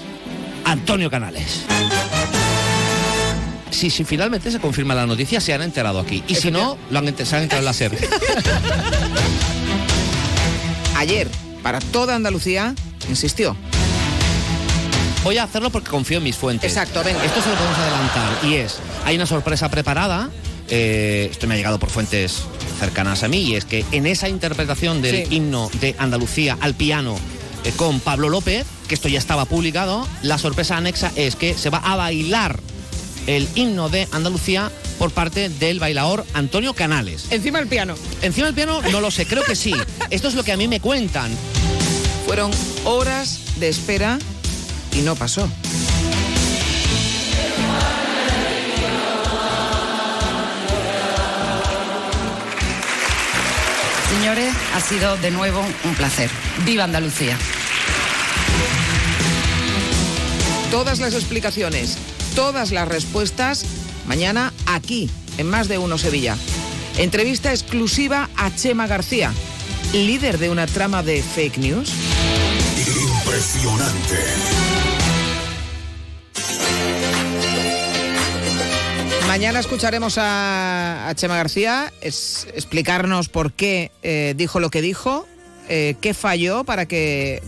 Antonio Canales. Si, si finalmente se confirma la noticia, se han enterado aquí. Y si no, lo han, se han enterado en la SER. Ayer, para toda Andalucía, insistió. Voy a hacerlo porque confío en mis fuentes. Exacto, venga. Esto se lo podemos adelantar y es, hay una sorpresa preparada, eh, esto me ha llegado por fuentes cercanas a mí, y es que en esa interpretación del Sí. himno de Andalucía al piano eh, con Pablo López, que esto ya estaba publicado, la sorpresa anexa es que se va a bailar el himno de Andalucía por parte del bailador Antonio Canales. Encima del piano. Encima del piano no lo sé, creo que sí. Esto es lo que a mí me cuentan. Fueron horas de espera y no pasó. Señores, ha sido de nuevo un placer. ¡Viva Andalucía! Todas las explicaciones, todas las respuestas, mañana aquí, en Más de Uno Sevilla. Entrevista exclusiva a Chema García, líder de una trama de fake news. Impresionante. Mañana escucharemos a, a Chema García es- explicarnos por qué eh, dijo lo que dijo, eh, qué falló para que,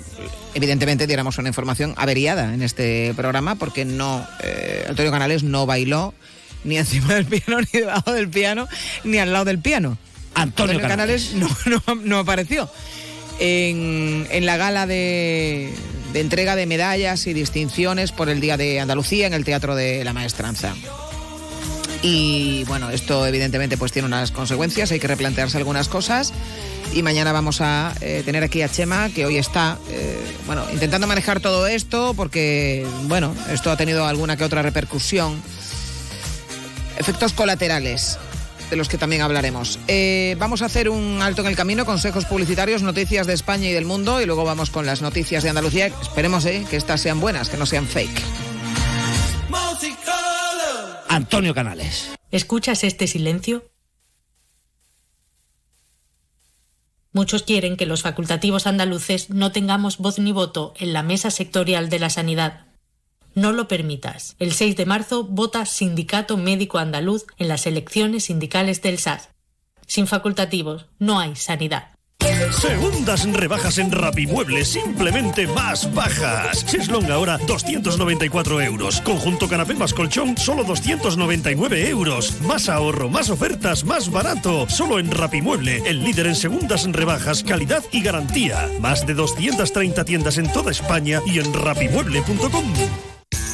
evidentemente, diéramos una información averiada en este programa, porque no eh, Antonio Canales no bailó ni encima del piano, ni debajo del piano, ni al lado del piano. Antonio Canales no, no- no apareció. En, en la gala de, de entrega de medallas y distinciones por el Día de Andalucía en el Teatro de la Maestranza. Y bueno, esto evidentemente pues tiene unas consecuencias, hay que replantearse algunas cosas. Y mañana vamos a eh, tener aquí a Chema, que hoy está, eh, bueno, intentando manejar todo esto, porque, bueno, esto ha tenido alguna que otra repercusión. Efectos colaterales, de los que también hablaremos. Eh, vamos a hacer un alto en el camino, consejos publicitarios, noticias de España y del mundo, y luego vamos con las noticias de Andalucía. Esperemos eh, que estas sean buenas, que no sean fake. Antonio Canales. ¿Escuchas este silencio? Muchos quieren que los facultativos andaluces no tengamos voz ni voto en la mesa sectorial de la sanidad. No lo permitas. El 6 de marzo vota Sindicato Médico Andaluz en las elecciones sindicales del SAS. Sin facultativos no hay sanidad. Segundas rebajas en Rapimueble, simplemente más bajas. Cheslong ahora 294 euros. Conjunto canapé más colchón, solo 299 euros. Más ahorro, más ofertas, más barato. Solo en Rapimueble, el líder en segundas rebajas, calidad y garantía. Más de 230 tiendas en toda España y en rapimueble.com.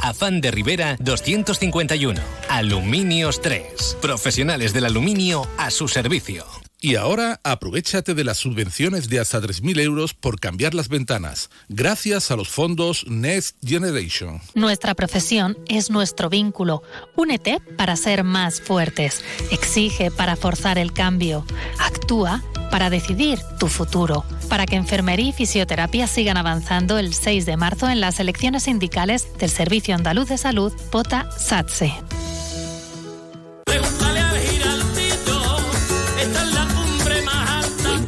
Afán de Rivera 251. Aluminios 3. Profesionales del aluminio a su servicio. Y ahora aprovechate de las subvenciones de hasta 3.000 euros por cambiar las ventanas, gracias a los fondos Next Generation. Nuestra profesión es nuestro vínculo. Únete para ser más fuertes. Exige para forzar el cambio. Actúa para decidir tu futuro. Para que enfermería y fisioterapia sigan avanzando el 6 de marzo en las elecciones sindicales del Servicio Andaluz de Salud, POTA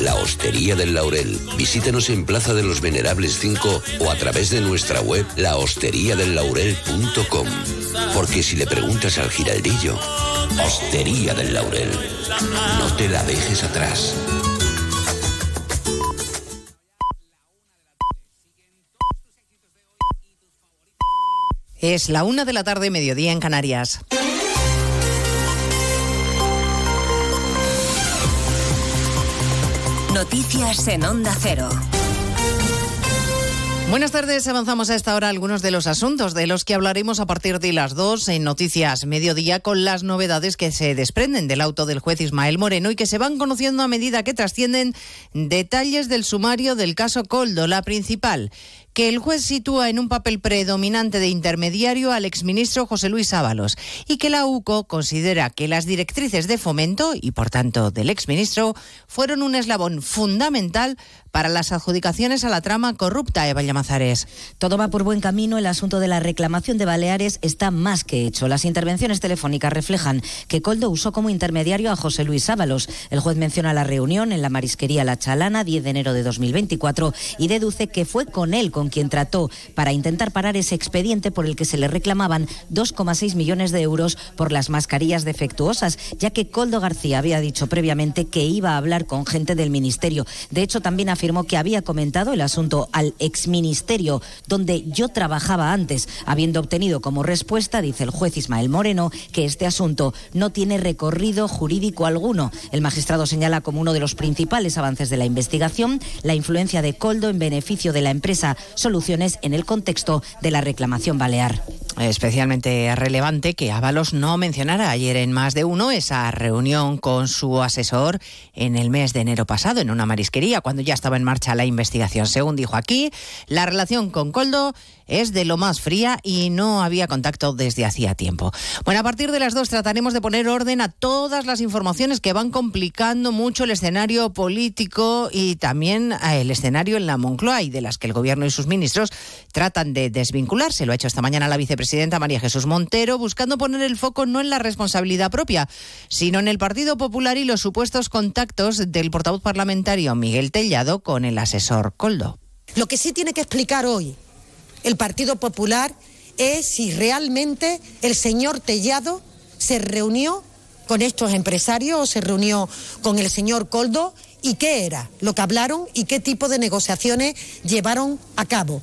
La Hostería del Laurel. Visítenos en Plaza de los Venerables 5 o a través de nuestra web lahosteriadellaurel.com. Porque si le preguntas al giraldillo, Hostería del Laurel, no te la dejes atrás. Es la una de la tarde, mediodía en Canarias. Noticias en Onda Cero. Buenas tardes, avanzamos a esta hora algunos de los asuntos de los que hablaremos a partir de las dos en Noticias Mediodía con las novedades que se desprenden del auto del juez Ismael Moreno y que se van conociendo a medida que trascienden detalles del sumario del caso Coldo, la principal que el juez sitúa en un papel predominante de intermediario al exministro José Luis Ábalos y que la UCO considera que las directrices de fomento y por tanto del exministro fueron un eslabón fundamental para las adjudicaciones a la trama corrupta Eva Llamazares. Todo va por buen camino. El asunto de la reclamación de Baleares está más que hecho. Las intervenciones telefónicas reflejan que Coldo usó como intermediario a José Luis Ábalos. El juez menciona la reunión en la marisquería La Chalana, 10 de enero de 2024, y deduce que fue con él con quien trató para intentar parar ese expediente por el que se le reclamaban 2,6 millones de euros por las mascarillas defectuosas, ya que Coldo García había dicho previamente que iba a hablar con gente del ministerio. De hecho, también afirmó que había comentado el asunto al exministerio donde yo trabajaba antes, habiendo obtenido como respuesta, dice el juez Ismael Moreno, que este asunto no tiene recorrido jurídico alguno. El magistrado señala como uno de los principales avances de la investigación la influencia de Coldo en beneficio de la empresa Soluciones en el contexto de la reclamación balear. Especialmente relevante que Ábalos no mencionara ayer en más de uno esa reunión con su asesor en el mes de enero pasado en una marisquería cuando ya estaba en marcha la investigación. Según dijo aquí, la relación con Coldo es de lo más fría y no había contacto desde hacía tiempo. Bueno, a partir de las dos trataremos de poner orden a todas las informaciones que van complicando mucho el escenario político y también el escenario en la Moncloa y de las que el gobierno y sus ministros tratan de desvincularse. Lo ha hecho esta mañana la vicepresidenta María Jesús Montero, buscando poner el foco no en la responsabilidad propia, sino en el Partido Popular y los supuestos contactos del portavoz parlamentario Miguel Tellado con el asesor Coldo. Lo que sí tiene que explicar hoy el Partido Popular es si realmente el señor Tellado se reunió con estos empresarios o se reunió con el señor Coldo y qué era lo que hablaron y qué tipo de negociaciones llevaron a cabo.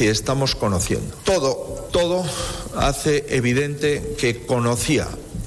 que estamos conociendo. Todo, todo hace evidente que conocía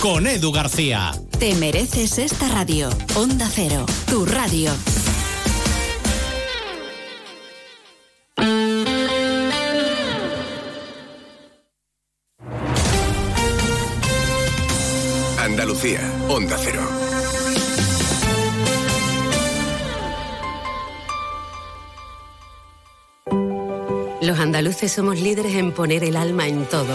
con Edu García. Te mereces esta radio. Onda Cero, tu radio. Andalucía, Onda Cero. Los andaluces somos líderes en poner el alma en todo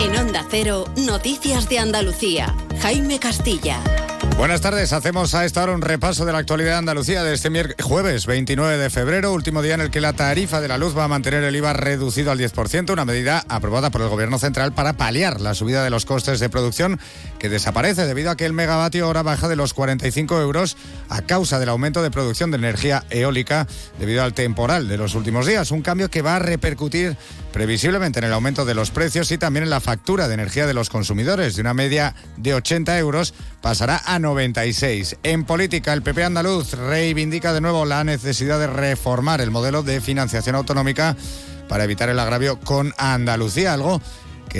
En Onda Cero, Noticias de Andalucía. Jaime Castilla. Buenas tardes, hacemos a esta hora un repaso de la actualidad de Andalucía de este jueves 29 de febrero, último día en el que la tarifa de la luz va a mantener el IVA reducido al 10%, una medida aprobada por el Gobierno Central para paliar la subida de los costes de producción desaparece debido a que el megavatio hora baja de los 45 euros a causa del aumento de producción de energía eólica debido al temporal de los últimos días, un cambio que va a repercutir previsiblemente en el aumento de los precios y también en la factura de energía de los consumidores. De una media de 80 euros pasará a 96. En política, el PP andaluz reivindica de nuevo la necesidad de reformar el modelo de financiación autonómica para evitar el agravio con Andalucía, algo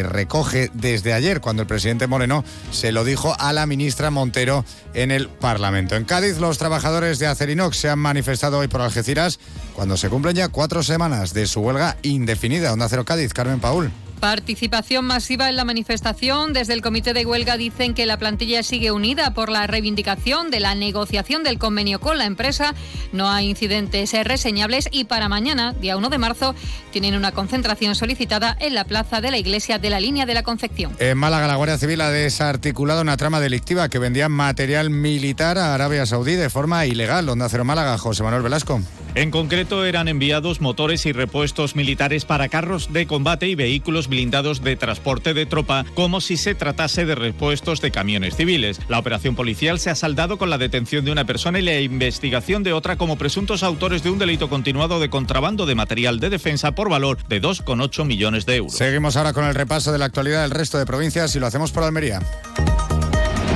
recoge desde ayer cuando el presidente Moreno se lo dijo a la ministra Montero en el Parlamento. En Cádiz, los trabajadores de Acerinox se han manifestado hoy por Algeciras cuando se cumplen ya cuatro semanas de su huelga indefinida. Onda Cero Cádiz, Carmen Paul. Participación masiva en la manifestación. Desde el comité de huelga dicen que la plantilla sigue unida por la reivindicación de la negociación del convenio con la empresa. No hay incidentes reseñables y para mañana, día 1 de marzo, tienen una concentración solicitada en la plaza de la iglesia de la línea de la Concepción. En Málaga, la Guardia Civil ha desarticulado una trama delictiva que vendía material militar a Arabia Saudí de forma ilegal. Onda Cero Málaga, José Manuel Velasco. En concreto, eran enviados motores y repuestos militares para carros de combate y vehículos blindados de transporte de tropa como si se tratase de repuestos de camiones civiles. La operación policial se ha saldado con la detención de una persona y la investigación de otra como presuntos autores de un delito continuado de contrabando de material de defensa por valor de 2,8 millones de euros. Seguimos ahora con el repaso de la actualidad del resto de provincias y lo hacemos por Almería.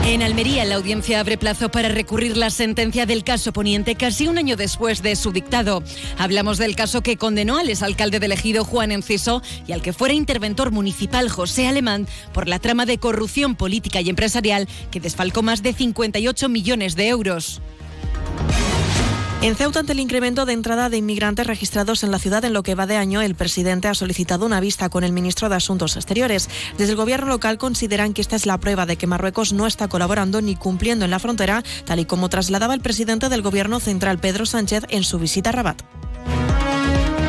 En Almería, la audiencia abre plazo para recurrir la sentencia del caso Poniente casi un año después de su dictado. Hablamos del caso que condenó al exalcalde del ejido Juan Enciso y al que fuera interventor municipal José Alemán por la trama de corrupción política y empresarial que desfalcó más de 58 millones de euros. En Ceuta, ante el incremento de entrada de inmigrantes registrados en la ciudad en lo que va de año, el presidente ha solicitado una vista con el ministro de Asuntos Exteriores. Desde el gobierno local consideran que esta es la prueba de que Marruecos no está colaborando ni cumpliendo en la frontera, tal y como trasladaba el presidente del gobierno central Pedro Sánchez en su visita a Rabat.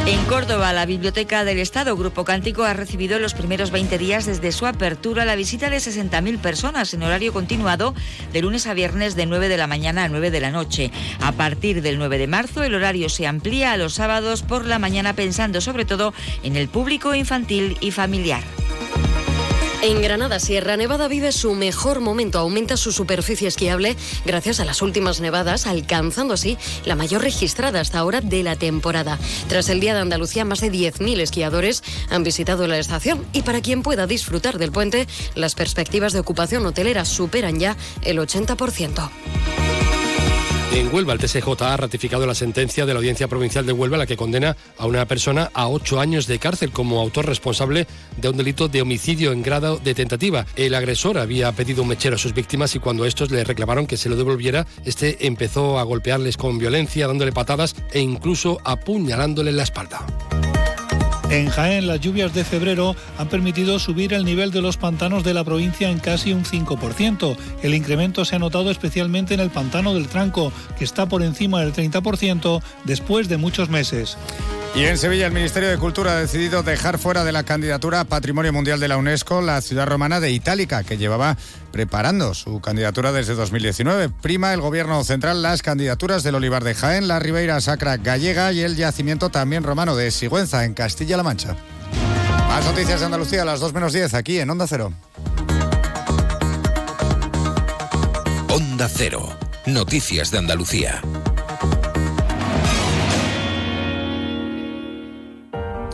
En Córdoba, la Biblioteca del Estado Grupo Cántico ha recibido en los primeros 20 días desde su apertura la visita de 60.000 personas en horario continuado de lunes a viernes de 9 de la mañana a 9 de la noche. A partir del 9 de marzo el horario se amplía a los sábados por la mañana pensando sobre todo en el público infantil y familiar. En Granada, Sierra Nevada vive su mejor momento. Aumenta su superficie esquiable gracias a las últimas nevadas, alcanzando así la mayor registrada hasta ahora de la temporada. Tras el Día de Andalucía, más de 10.000 esquiadores han visitado la estación y para quien pueda disfrutar del puente, las perspectivas de ocupación hotelera superan ya el 80%. En Huelva, el TSJ ha ratificado la sentencia de la Audiencia Provincial de Huelva, la que condena a una persona a ocho años de cárcel como autor responsable de un delito de homicidio en grado de tentativa. El agresor había pedido un mechero a sus víctimas y cuando estos le reclamaron que se lo devolviera, este empezó a golpearles con violencia, dándole patadas e incluso apuñalándole en la espalda. En Jaén, las lluvias de febrero han permitido subir el nivel de los pantanos de la provincia en casi un 5%. El incremento se ha notado especialmente en el pantano del Tranco, que está por encima del 30% después de muchos meses. Y en Sevilla el Ministerio de Cultura ha decidido dejar fuera de la candidatura a Patrimonio Mundial de la UNESCO la ciudad romana de Itálica, que llevaba preparando su candidatura desde 2019. Prima el gobierno central las candidaturas del Olivar de Jaén, la Ribeira Sacra gallega y el yacimiento también romano de Sigüenza, en Castilla-La Mancha. Más noticias de Andalucía a las 2 menos 10 aquí en Onda Cero. Onda Cero. Noticias de Andalucía.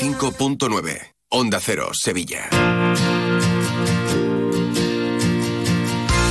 95.9. Onda Cero, Sevilla.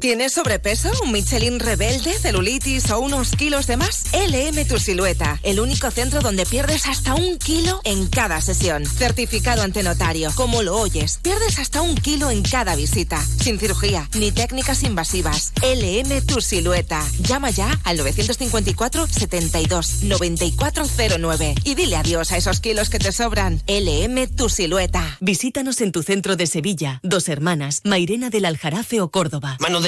¿Tienes sobrepeso, un Michelin rebelde, celulitis o unos kilos de más? LM Tu Silueta, el único centro donde pierdes hasta un kilo en cada sesión. Certificado ante notario, como lo oyes, pierdes hasta un kilo en cada visita. Sin cirugía, ni técnicas invasivas. LM Tu Silueta. Llama ya al 954 72 9409 y dile adiós a esos kilos que te sobran. LM Tu Silueta. Visítanos en tu centro de Sevilla, Dos Hermanas, Mairena del Aljarafe o Córdoba. Mano de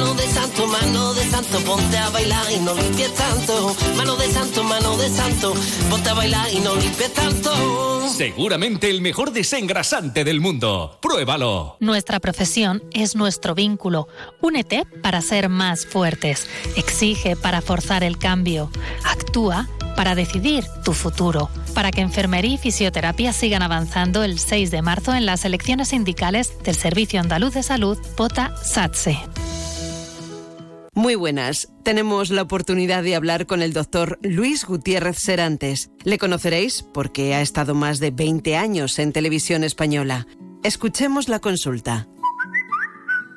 mano de santo, mano de santo, ponte a bailar y no limpies tanto, mano de santo, mano de santo, ponte a bailar y no limpies tanto. Seguramente el mejor desengrasante del mundo. Pruébalo. Nuestra profesión es nuestro vínculo. Únete para ser más fuertes. Exige para forzar el cambio. Actúa para decidir tu futuro. Para que enfermería y fisioterapia sigan avanzando el 6 de marzo en las elecciones sindicales del Servicio Andaluz de Salud, POTA SATSE. Muy buenas. Tenemos la oportunidad de hablar con el doctor Luis Gutiérrez Serantes. Le conoceréis porque ha estado más de 20 años en televisión española. Escuchemos la consulta.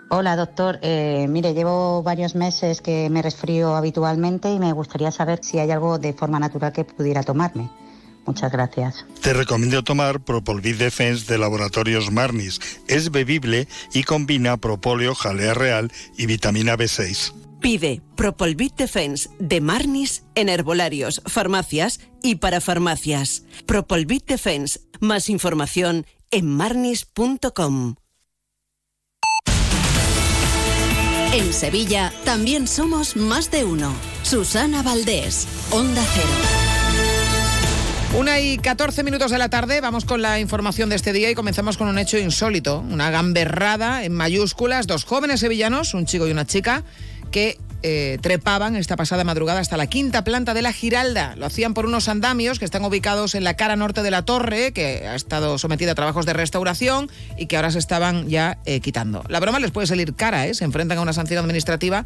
Hola, doctor. Eh, mire, llevo varios meses que me resfrío habitualmente y me gustaría saber si hay algo de forma natural que pudiera tomarme. Muchas gracias. Te recomiendo tomar Propolvid Defense de Laboratorios Marnis. Es bebible y combina propóleo, jalea real y vitamina B6. Pide Propolvit Defense de Marnis en herbolarios, farmacias y para farmacias. Propolvit Defense. Más información en marnis.com. En Sevilla también somos más de uno. Susana Valdés, Onda Cero. Una y 14 minutos de la tarde, vamos con la información de este día y comenzamos con un hecho insólito, una gamberrada en mayúsculas, dos jóvenes sevillanos, un chico y una chica, que eh, trepaban esta pasada madrugada hasta la quinta planta de la Giralda. Lo hacían por unos andamios que están ubicados en la cara norte de la torre, que ha estado sometida a trabajos de restauración y que ahora se estaban ya eh, quitando. La broma les puede salir cara, ¿eh? se enfrentan a una sanción administrativa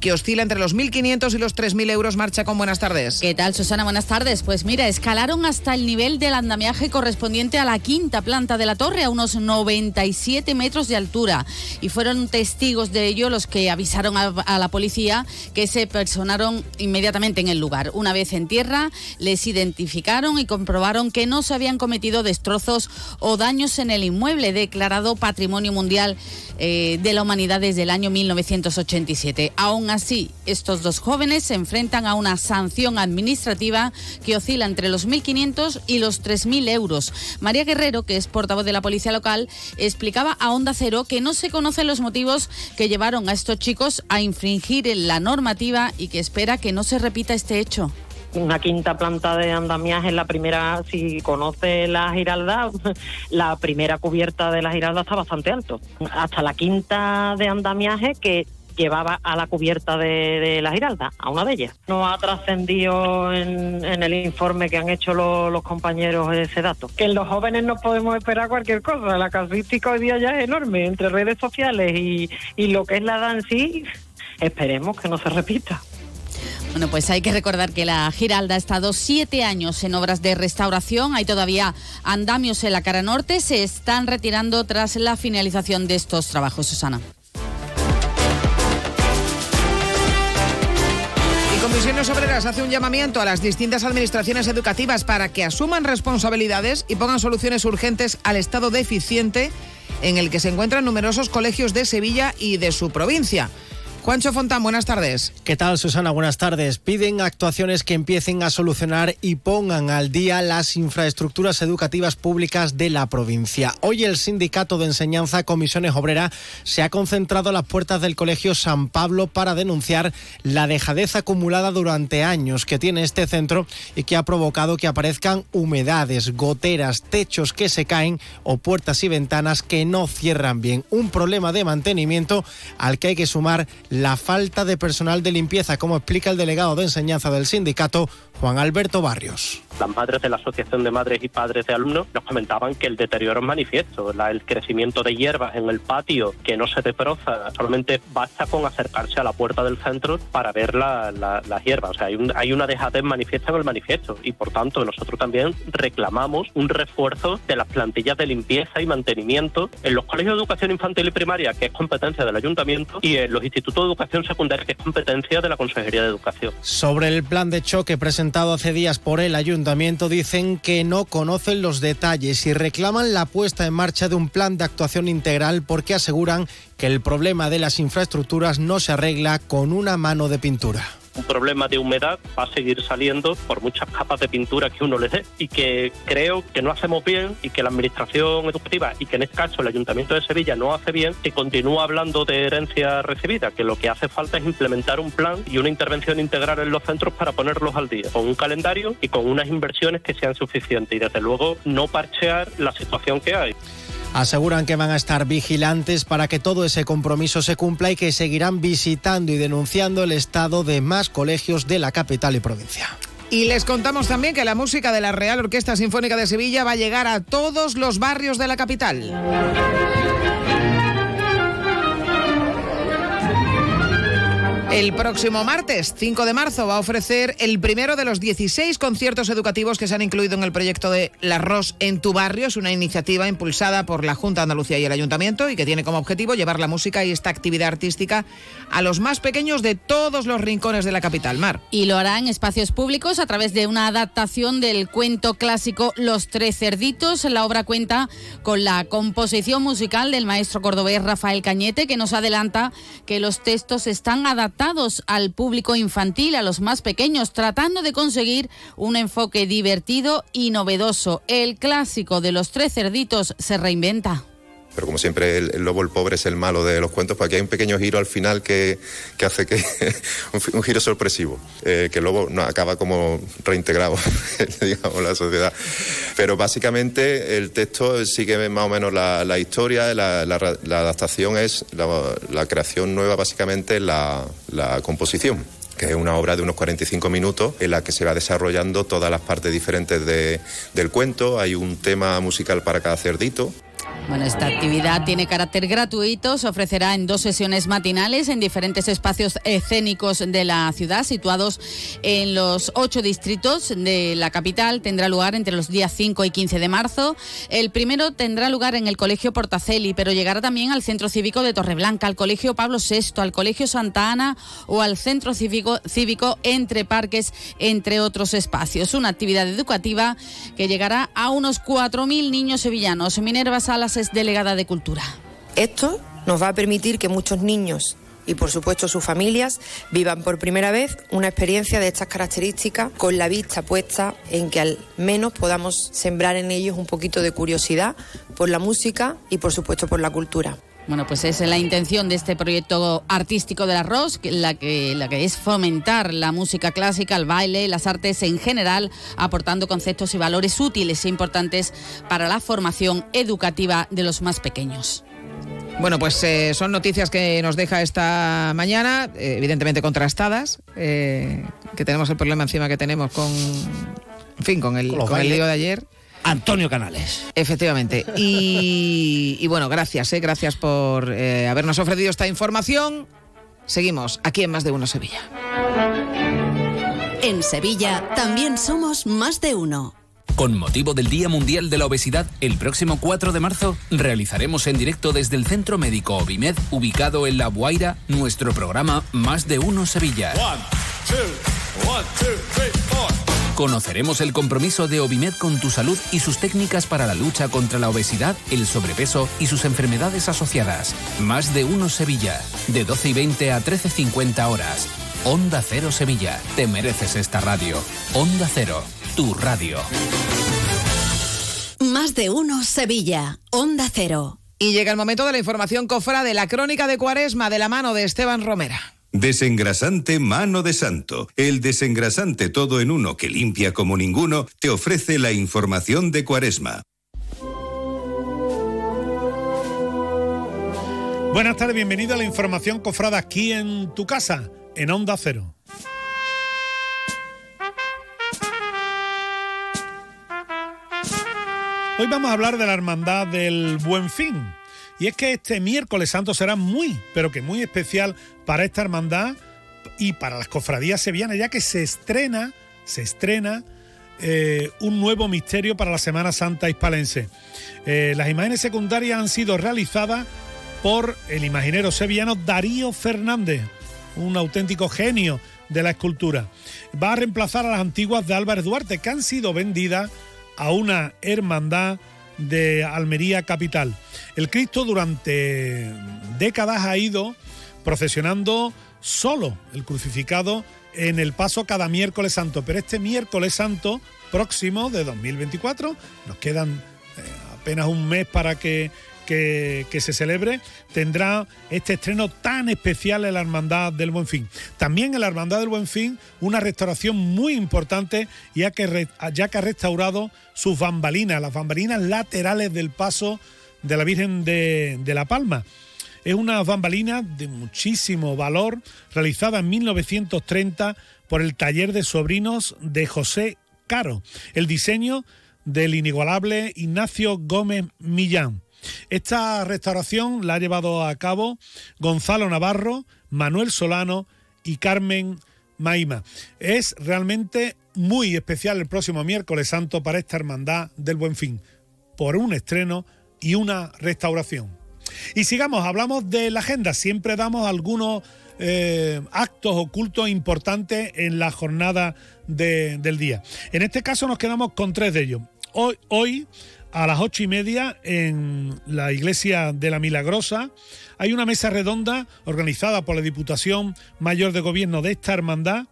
que oscila entre los 1.500 y los 3.000 euros. Marcha con buenas tardes. ¿Qué tal, Susana? Buenas tardes. Pues mira, escalaron hasta el nivel del andamiaje correspondiente a la quinta planta de la torre, a unos 97 metros de altura. Y fueron testigos de ello los que avisaron a la policía que se personaron inmediatamente en el lugar. Una vez en tierra, les identificaron y comprobaron que no se habían cometido destrozos o daños en el inmueble declarado Patrimonio Mundial eh, de la Humanidad desde el año 1987. Aún así, estos dos jóvenes se enfrentan a una sanción administrativa que oscila entre los 1.500 y los 3.000 euros. María Guerrero, que es portavoz de la policía local, explicaba a Onda Cero que no se conocen los motivos que llevaron a estos chicos a infringir la normativa y que espera que no se repita este hecho una quinta planta de andamiaje, la primera, si conoce la Giralda, la primera cubierta de la Giralda está bastante alto. Hasta la quinta de andamiaje que llevaba a la cubierta de, la Giralda, a una de ellas. No ha trascendido en, el informe que han hecho los, compañeros ese dato. Que en los jóvenes no podemos esperar cualquier cosa. La casuística hoy día ya es enorme, entre redes sociales y, y lo que es la edad en sí, esperemos que no se repita. Bueno, pues hay que recordar que la Giralda ha estado siete años en obras de restauración. Hay todavía andamios en la cara norte. Se están retirando tras la finalización de estos trabajos, Susana. Y Comisiones Obreras hace un llamamiento a las distintas administraciones educativas para que asuman responsabilidades y pongan soluciones urgentes al estado deficiente en el que se encuentran numerosos colegios de Sevilla y de su provincia. Juancho Fontán, buenas tardes. ¿Qué tal, Susana? Buenas tardes. Piden actuaciones que empiecen a solucionar y pongan al día las infraestructuras educativas públicas de la provincia. Hoy el Sindicato de Enseñanza Comisiones Obreras se ha concentrado a las puertas del Colegio San Pablo para denunciar la dejadez acumulada durante años que tiene este centro y que ha provocado que aparezcan humedades, goteras, techos que se caen o puertas y ventanas que no cierran bien. Un problema de mantenimiento al que hay que sumar la falta de personal de limpieza, como explica el delegado de enseñanza del sindicato, Juan Alberto Barrios. Las madres de la Asociación de Madres y Padres de Alumnos nos comentaban que el deterioro es manifiesto, el crecimiento de hierbas en el patio que no se desbroza, solamente basta con acercarse a la puerta del centro para ver las hierbas. O sea, hay, hay una dejadez manifiesta en el manifiesto y por tanto nosotros también reclamamos un refuerzo de las plantillas de limpieza y mantenimiento en los colegios de educación infantil y primaria, que es competencia del ayuntamiento, y en los institutos de educación secundaria, que es competencia de la Consejería de Educación. Sobre el plan de choque presentado hace días por el ayuntamiento dicen que no conocen los detalles y reclaman la puesta en marcha de un plan de actuación integral porque aseguran que el problema de las infraestructuras no se arregla con una mano de pintura un problema de humedad va a seguir saliendo por muchas capas de pintura que uno le dé y que creo que no hacemos bien y que la administración educativa y que en este caso el Ayuntamiento de Sevilla no hace bien que continúa hablando de herencia recibida, que lo que hace falta es implementar un plan y una intervención integral en los centros para ponerlos al día, con un calendario y con unas inversiones que sean suficientes y desde luego no parchear la situación que hay. Aseguran que van a estar vigilantes para que todo ese compromiso se cumpla y que seguirán visitando y denunciando el estado de más colegios de la capital y provincia. Y les contamos también que la música de la Real Orquesta Sinfónica de Sevilla va a llegar a todos los barrios de la capital. El próximo martes, 5 de marzo, va a ofrecer el primero de los 16 conciertos educativos que se han incluido en el proyecto de La Ros en tu barrio. Es una iniciativa impulsada por la Junta de Andalucía y el Ayuntamiento y que tiene como objetivo llevar la música y esta actividad artística a los más pequeños de todos los rincones de la capital, Mar. Y lo hará en espacios públicos a través de una adaptación del cuento clásico Los Tres Cerditos. La obra cuenta con la composición musical del maestro cordobés Rafael Cañete, que nos adelanta que los textos están adaptados al público infantil, a los más pequeños, tratando de conseguir un enfoque divertido y novedoso. El clásico de los tres cerditos se reinventa pero como siempre el, lobo el pobre es el malo de los cuentos, pues aquí hay un pequeño giro al final que, que hace que un, giro sorpresivo, eh, que el lobo no, acaba como reintegrado, digamos, la sociedad. Pero básicamente el texto sigue más o menos la, la historia, la, la, adaptación es la, creación nueva, básicamente la, la composición que es una obra de unos 45 minutos en la que se va desarrollando todas las partes diferentes de, del cuento. Hay un tema musical para cada cerdito. Bueno, esta actividad tiene carácter gratuito, se ofrecerá en dos sesiones matinales en diferentes espacios escénicos de la ciudad, situados en los ocho distritos de la capital. Tendrá lugar entre los días 5 y 15 de marzo. El primero tendrá lugar en el Colegio Portaceli, pero llegará también al Centro Cívico de Torreblanca, al Colegio Pablo VI, al Colegio Santa Ana o al Centro Cívico, Cívico Entre Parques, entre otros espacios. Una actividad educativa que llegará a unos 4.000 niños sevillanos. Minerva Salas es delegada de Cultura. Esto nos va a permitir que muchos niños y por supuesto sus familias vivan por primera vez una experiencia de estas características con la vista puesta en que al menos podamos sembrar en ellos un poquito de curiosidad por la música y por supuesto por la cultura. Bueno, pues es la intención de este proyecto artístico del arroz, la que, la que es fomentar la música clásica, el baile, las artes en general, aportando conceptos y valores útiles e importantes para la formación educativa de los más pequeños. Bueno, pues eh, son noticias que nos deja esta mañana, eh, evidentemente contrastadas, eh, que tenemos el problema encima que tenemos con, en fin, con el, con el lío de ayer. Antonio Canales. Efectivamente. Y, bueno, gracias, eh, gracias por eh, habernos ofrecido esta información. Seguimos aquí en Más de Uno Sevilla. En Sevilla también somos Más de Uno. Con motivo del Día Mundial de la Obesidad, el próximo 4 de marzo realizaremos en directo desde el Centro Médico Obimed, ubicado en La Guaira, nuestro programa Más de Uno Sevilla. Conoceremos el compromiso de Obimed con tu salud y sus técnicas para la lucha contra la obesidad, el sobrepeso y sus enfermedades asociadas. Más de uno Sevilla, de 12 y 20 a 13.50 horas. Onda Cero Sevilla, te mereces esta radio. Onda Cero, tu radio. Más de uno Sevilla, Onda Cero. Y llega el momento de la información cofra de la crónica de Cuaresma de la mano de Esteban Romera. Desengrasante Mano de Santo. El desengrasante todo en uno que limpia como ninguno te ofrece la información de Cuaresma. Buenas tardes, bienvenido a la información cofrada aquí en tu casa, en Onda Cero. Hoy vamos a hablar de la Hermandad del Buen Fin. Y es que este miércoles santo será muy, pero que muy especial para esta hermandad y para las cofradías sevillanas, ya que se estrena, se estrena eh, un nuevo misterio para la Semana Santa hispalense. Eh, las imágenes secundarias han sido realizadas por el imaginero sevillano Darío Fernández, un auténtico genio de la escultura. Va a reemplazar a las antiguas de Álvarez Duarte, que han sido vendidas a una hermandad de Almería Capital. El Cristo durante décadas ha ido procesionando solo el crucificado en el paso cada miércoles santo, pero este miércoles santo próximo de 2024, nos quedan eh, apenas un mes para que se celebre, tendrá este estreno tan especial en la Hermandad del Buen Fin. También en la Hermandad del Buen Fin, una restauración muy importante, ya que, ya que ha restaurado sus bambalinas, las bambalinas laterales del paso de la Virgen de, de la Palma. Es una bambalina de muchísimo valor, realizada en 1930 por el taller de sobrinos de José Caro. El diseño del inigualable Ignacio Gómez Millán. Esta restauración la ha llevado a cabo Gonzalo Navarro, Manuel Solano y Carmen Maima. Es realmente muy especial el próximo miércoles santo para esta hermandad del Buen Fin, por un estreno y una restauración. Y sigamos, hablamos de la agenda, siempre damos algunos eh, actos ocultos importantes en la jornada del día. En este caso nos quedamos con tres de ellos. Hoy, hoy a las ocho y media en la iglesia de la Milagrosa. Hay una mesa redonda organizada por la Diputación Mayor de Gobierno de esta hermandad,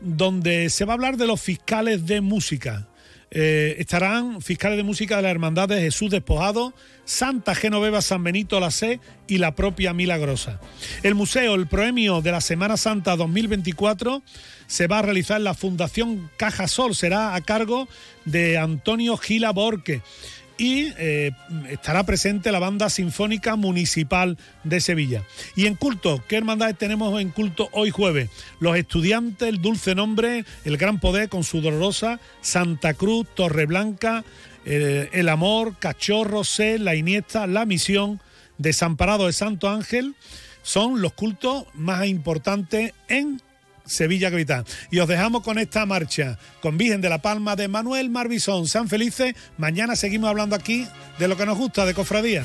donde se va a hablar de los fiscales de música. Eh, estarán fiscales de música de la Hermandad de Jesús Despojado, Santa Genoveva San Benito La C y la propia Milagrosa. El museo, el premio de la Semana Santa 2024, se va a realizar en la Fundación Caja Sol, será a cargo de Antonio Gila Borque y eh, estará presente la banda sinfónica municipal de Sevilla. Y en culto, ¿qué hermandades tenemos en culto hoy jueves? Los estudiantes, el dulce nombre, el gran poder con su dolorosa, Santa Cruz, Torreblanca, eh, el amor, Cachorro, C, la Iniesta, la misión, desamparado de Santo Ángel, son los cultos más importantes en Sevilla Capital. Y os dejamos con esta marcha, con Virgen de la Palma de Manuel Marbizón. Sean felices. Mañana seguimos hablando aquí de lo que nos gusta, de cofradía.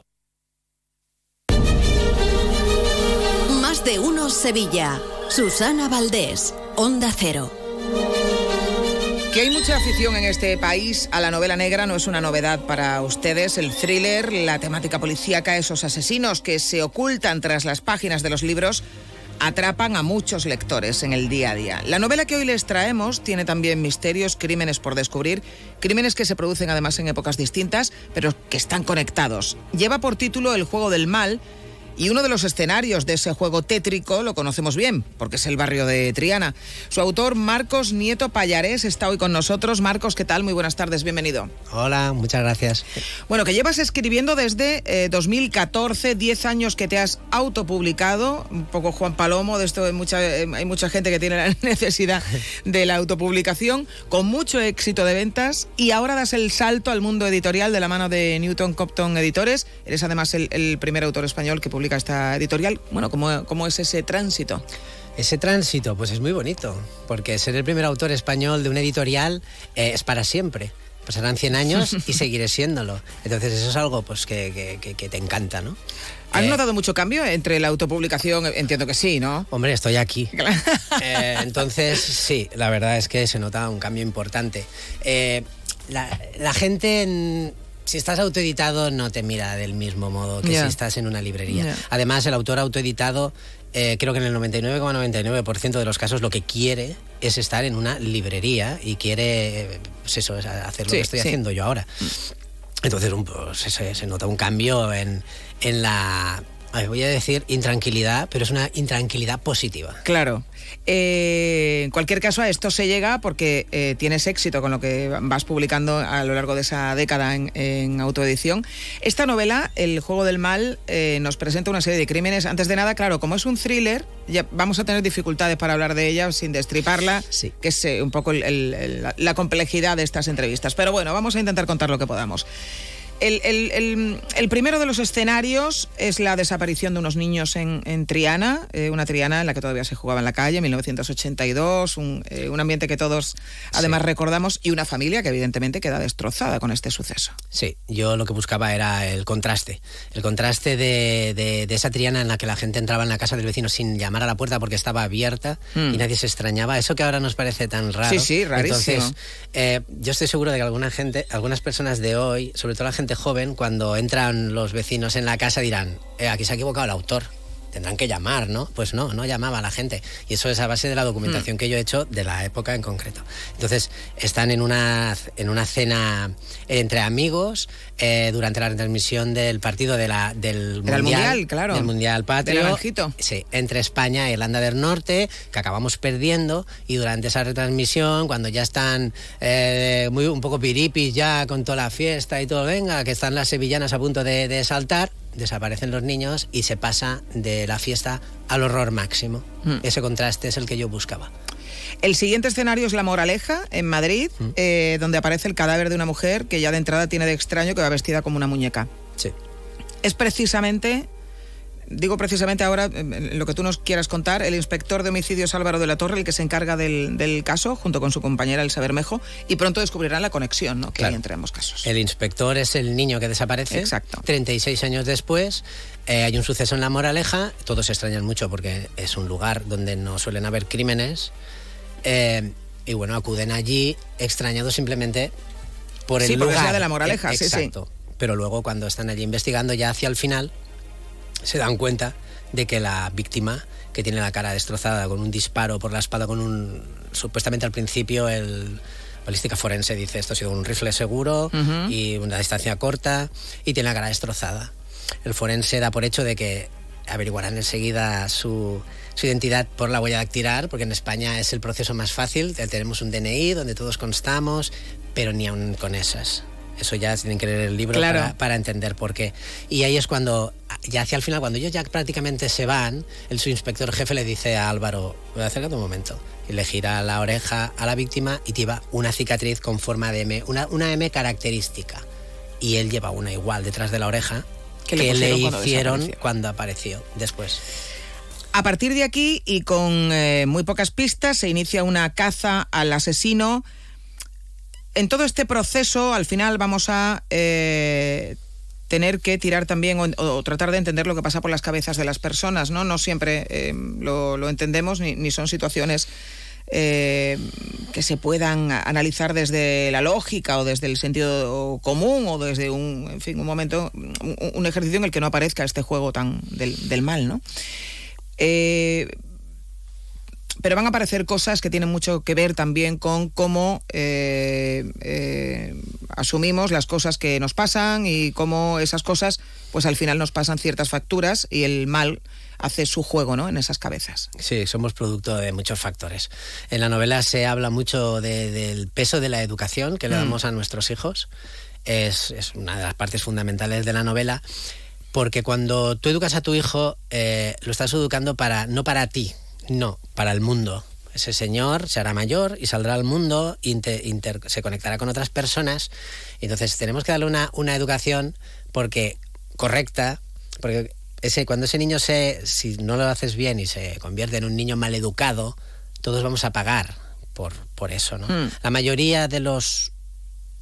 De uno Sevilla. Susana Valdés, Onda Cero. Que hay mucha afición en este país a la novela negra no es una novedad para ustedes. El thriller, la temática policíaca, esos asesinos que se ocultan tras las páginas de los libros, atrapan a muchos lectores en el día a día. La novela que hoy les traemos tiene también misterios, crímenes por descubrir, crímenes que se producen además en épocas distintas, pero que están conectados. Lleva por título El juego del mal y uno de los escenarios de ese juego tétrico lo conocemos bien, porque es el barrio de Triana. Su autor, Marcos Nieto Payarés, está hoy con nosotros. Marcos, ¿qué tal? Muy buenas tardes, bienvenido. Hola, muchas gracias. Bueno, que llevas escribiendo desde eh, 2014, 10 años que te has autopublicado, un poco Juan Palomo, de esto hay mucha, eh, hay mucha gente que tiene la necesidad de la autopublicación, con mucho éxito de ventas, y ahora das el salto al mundo editorial de la mano de Newton Compton Editores. Eres además el, el primer autor español que publica esta editorial. Bueno, ¿cómo, cómo es ese tránsito? Ese tránsito, pues es muy bonito, porque ser el primer autor español de una editorial eh, es para siempre. Pasarán 100 años y seguiré siéndolo. Entonces eso es algo pues que, que, que te encanta, ¿no? ¿Has notado mucho cambio entre la autopublicación? Entiendo que sí, ¿no? Hombre, estoy aquí. Eh, entonces, sí, la verdad es que se nota un cambio importante. Eh, la, la, gente, en, si estás autoeditado, no te mira del mismo modo que yeah. si estás en una librería. Yeah. Además, el autor autoeditado, eh, creo que en el 99,99% ,99 de los casos lo que quiere es estar en una librería y quiere, pues eso, hacer lo sí, que estoy sí. haciendo yo ahora. Entonces, pues, se, se nota un cambio en, en la a ver, voy a decir intranquilidad, pero es una intranquilidad positiva. Claro. Eh, en cualquier caso, a esto se llega porque eh, tienes éxito con lo que vas publicando a lo largo de esa década en, en autoedición. Esta novela, El juego del mal, eh, nos presenta una serie de crímenes. Antes de nada, claro, como es un thriller, ya vamos a tener dificultades para hablar de ella sin destriparla, sí. que es eh, un poco el, el, la complejidad de estas entrevistas. Pero bueno, vamos a intentar contar lo que podamos. El, el, el, el, primero de los escenarios es la desaparición de unos niños en, en Triana, eh, una Triana en la que todavía se jugaba en la calle, 1982, un, eh, un ambiente que todos además sí. recordamos y una familia que evidentemente queda destrozada con este suceso. Sí, yo lo que buscaba era el contraste, el contraste de, de, de, esa Triana en la que la gente entraba en la casa del vecino sin llamar a la puerta porque estaba abierta mm. y nadie se extrañaba, eso que ahora nos parece tan raro. Sí, sí, rarísimo. Entonces, eh, yo estoy seguro de que alguna gente, algunas personas de hoy, sobre todo la gente joven, cuando entran los vecinos en la casa dirán, eh, aquí se ha equivocado el autor tendrán que llamar, ¿no? Pues no, no llamaba a la gente. Y eso es a base de la documentación mm. que yo he hecho de la época en concreto. Entonces, están en una, en una cena entre amigos eh, durante la retransmisión del partido de la, del mundial, mundial, claro. Del Mundial Patrio. Del sí, entre España e Irlanda del Norte, que acabamos perdiendo. Y durante esa retransmisión, cuando ya están eh, muy, un poco piripis ya con toda la fiesta y todo, venga, que están las sevillanas a punto de, de saltar, desaparecen los niños y se pasa de la fiesta al horror máximo. Mm. Ese contraste es el que yo buscaba. El siguiente escenario es La Moraleja, en Madrid, Mm. eh, donde aparece el cadáver de una mujer que ya de entrada tiene de extraño que va vestida como una muñeca. Sí. Es precisamente, digo precisamente ahora, eh, lo que tú nos quieras contar, el inspector de homicidios Álvaro de la Torre, el que se encarga del, del caso, junto con su compañera Elsa Bermejo, y pronto descubrirán la conexión ¿no? que hay entre ambos casos. El inspector es el niño que desaparece. Exacto. 36 años después eh, hay un suceso en La Moraleja. Todos se extrañan mucho porque es un lugar donde no suelen haber crímenes. Eh, y bueno, acuden allí extrañados simplemente por el Sí, lugar. de La Moraleja, Eh, sí, sí. Exacto. Pero luego cuando están allí investigando ya hacia el final se dan cuenta de que la víctima que tiene la cara destrozada con un disparo por la espalda con un supuestamente al principio el balística forense dice esto ha sido un rifle seguro y una distancia corta y tiene la cara destrozada. El forense da por hecho de que averiguarán enseguida su, su identidad por la huella dactilar, porque en España es el proceso más fácil. Tenemos un DNI donde todos constamos, pero ni aun con esas. Eso ya tienen que leer el libro Claro. para, para entender por qué. Y ahí es cuando, ya hacia el final, cuando ellos ya prácticamente se van, el subinspector jefe le dice a Álvaro, acércate un momento. Y le gira la oreja a la víctima y lleva una cicatriz con forma de M, una, una M característica. Y él lleva una igual detrás de la oreja Que que, le le, pusieron cuando hicieron cuando apareció después. A partir de aquí y con eh, muy pocas pistas se inicia una caza al asesino. En todo este proceso, al final vamos a eh, tener que tirar también o, tratar de entender lo que pasa por las cabezas de las personas, ¿no? No siempre eh, lo, entendemos ni, son situaciones eh, que se puedan analizar desde la lógica o desde el sentido común o desde un, en fin, un momento, un, ejercicio en el que no aparezca este juego tan del, mal, ¿no? Pero van a aparecer cosas que tienen mucho que ver también con cómo eh, eh, asumimos las cosas que nos pasan y cómo esas cosas, pues al final nos pasan ciertas facturas y el mal hace su juego, ¿no? En esas cabezas. Sí, somos producto de muchos factores. En la novela se habla mucho de- del peso de la educación que le Mm. damos a nuestros hijos. Es, es una de las partes fundamentales de la novela. Porque cuando tú educas a tu hijo, eh, lo estás educando para no para ti, no, para el mundo. Ese señor se hará mayor y saldrá al mundo, inter- inter- se conectará con otras personas. Entonces tenemos que darle una, una educación porque correcta, porque ese, cuando ese niño se, si no lo haces bien y se convierte en un niño mal educado, todos vamos a pagar por, por eso, ¿no? Mm. La mayoría de los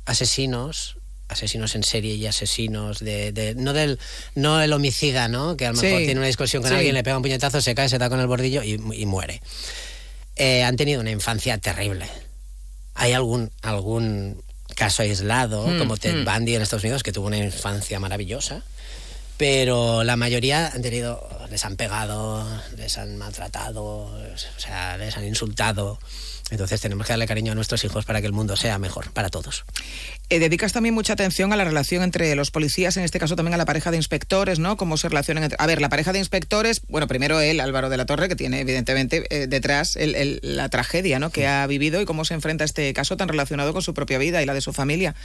asesinos asesinos en serie y asesinos de, de- no del no el homicida no que a lo Sí, mejor tiene una discusión con sí. alguien le pega un puñetazo se cae se da con el bordillo y, y muere. Eh, han tenido una infancia terrible. Hay algún algún caso aislado Mm, como Ted mm. Bundy en Estados Unidos que tuvo una infancia maravillosa pero la mayoría han tenido les han pegado les han maltratado o sea les han insultado. Entonces tenemos que darle cariño a nuestros hijos para que el mundo sea mejor para todos Eh, dedicas también mucha atención a la relación entre los policías, en este caso también a la pareja de inspectores, ¿no? Cómo se relacionan. entre- A ver, la pareja de inspectores, bueno, primero él, Álvaro de la Torre, que tiene evidentemente eh, detrás el- el- la tragedia, ¿no? Que ha vivido y cómo se enfrenta a este caso tan relacionado con su propia vida y la de su familia.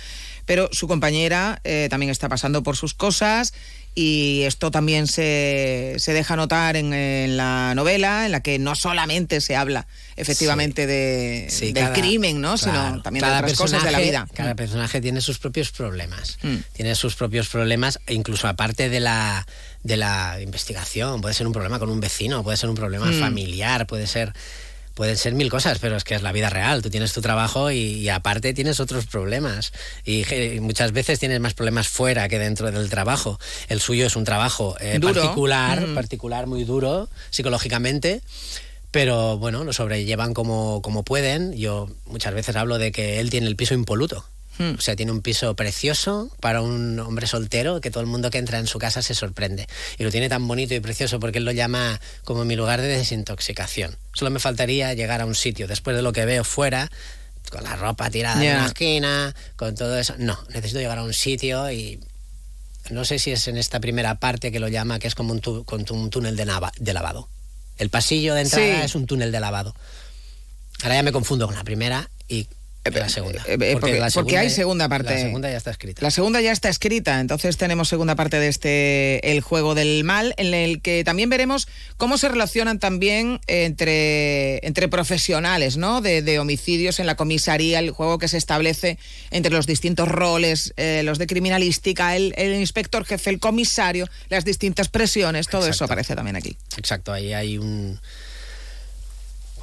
Pero su compañera eh, también está pasando por sus cosas y esto también se, se deja notar en, en la novela, en la que no solamente se habla efectivamente de, Sí, del cada- crimen, ¿no? claro, Sino también de otras cosas de la vida. Cada personaje tiene sus propios problemas. Mm. Tiene sus propios problemas, e incluso aparte de la, de la investigación. Puede ser un problema con un vecino, puede ser un problema Mm. familiar, puede ser. Pueden ser mil cosas, pero es que es la vida real. Tú tienes tu trabajo y, y aparte tienes otros problemas. Y, muchas veces tienes más problemas fuera que dentro del trabajo. El suyo es un trabajo eh, particular, Mm. particular, muy duro psicológicamente pero bueno, lo sobrellevan como, como pueden. Yo muchas veces hablo de que él tiene el piso impoluto. Hmm. O sea, tiene un piso precioso para un hombre soltero que todo el mundo que entra en su casa se sorprende. Y lo tiene tan bonito y precioso porque él lo llama como mi lugar de desintoxicación. Solo me faltaría llegar a un sitio después de lo que veo fuera, con la ropa tirada en Ya. una esquina, con todo eso. No, necesito llegar a un sitio y no sé si es en esta primera parte que lo llama, que es como un, tu- con tu- un túnel de, nava- de lavado. El pasillo de entrada Sí. es un túnel de lavado. Ahora ya me confundo con la primera y la segunda. Eh, eh, porque, la porque hay segunda parte. La segunda ya está escrita. La segunda ya está escrita, entonces tenemos segunda parte de este El juego del mal, en el que también veremos cómo se relacionan también entre, entre profesionales, ¿no? De, de homicidios en la comisaría, el juego que se establece entre los distintos roles, eh, los de criminalística, el, el inspector jefe, el comisario, las distintas presiones, todo eso aparece también aquí. Exacto, ahí hay un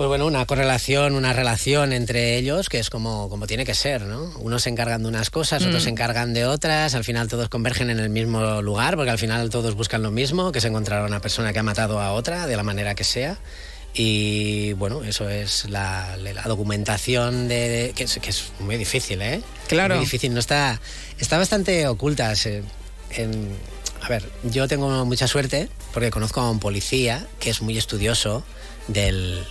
pues bueno, una correlación, una relación entre ellos que es como, como tiene que ser, ¿no? Unos se encargan de unas cosas, otros Mm. se encargan de otras, al final todos convergen en el mismo lugar, porque al final todos buscan lo mismo, que es encontrar a una persona que ha matado a otra, de la manera que sea. Y bueno, eso es la, la documentación de, de- que, es, que es muy difícil, ¿eh? Claro. Muy difícil, no está, está bastante oculta. se- en- a ver, yo tengo mucha suerte porque conozco a un policía que es muy estudioso del,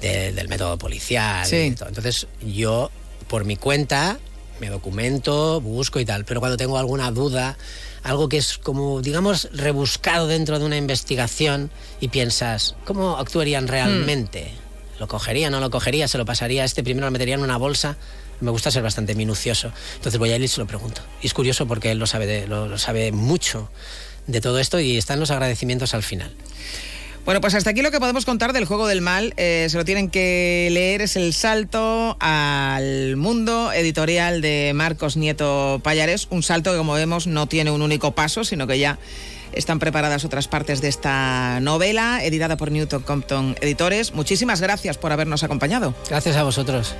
de- del método policial. Sí. y todo. Entonces yo, por mi cuenta, me documento, busco y tal, pero cuando tengo alguna duda, algo que es como, digamos, rebuscado dentro de una investigación y piensas, ¿cómo actuarían realmente? ¿Lo cogería, no lo cogería? ¿Se lo pasaría a este primero? ¿Lo metería en una bolsa? Me gusta ser bastante minucioso. Entonces voy a él y se lo pregunto. Y es curioso porque él lo sabe, de- lo- lo sabe mucho de todo esto y están los agradecimientos al final. Bueno, pues hasta aquí lo que podemos contar del juego del mal. Eh, se lo tienen que leer. Es el salto al mundo editorial de Marcos Nieto Payares. Un salto que, como vemos, no tiene un único paso, sino que ya están preparadas otras partes de esta novela, editada por Newton Compton Editores. Muchísimas gracias por habernos acompañado. Gracias a vosotros.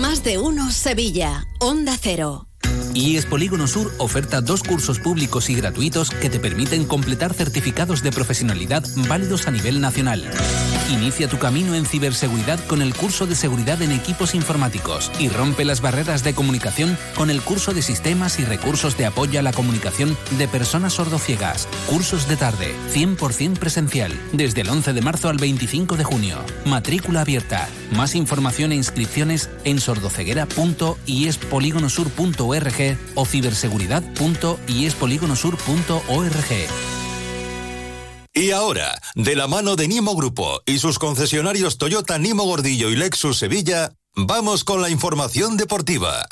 Más de uno Sevilla. Onda Cero. IES Polígono Sur oferta dos cursos públicos y gratuitos que te permiten completar certificados de profesionalidad válidos a nivel nacional. Inicia tu camino en ciberseguridad con el curso de seguridad en equipos informáticos y rompe las barreras de comunicación con el curso de sistemas y recursos de apoyo a la comunicación de personas sordociegas. Cursos de tarde, 100% presencial, desde el 11 de marzo al 25 de junio. Matrícula abierta. Más información e inscripciones en sordoceguera.iespoligonosur.org o ciberseguridad.iespoligonosur.org. Y ahora, de la mano de Nimo Grupo y sus concesionarios Toyota Nimo Gordillo y Lexus Sevilla, vamos con la información deportiva.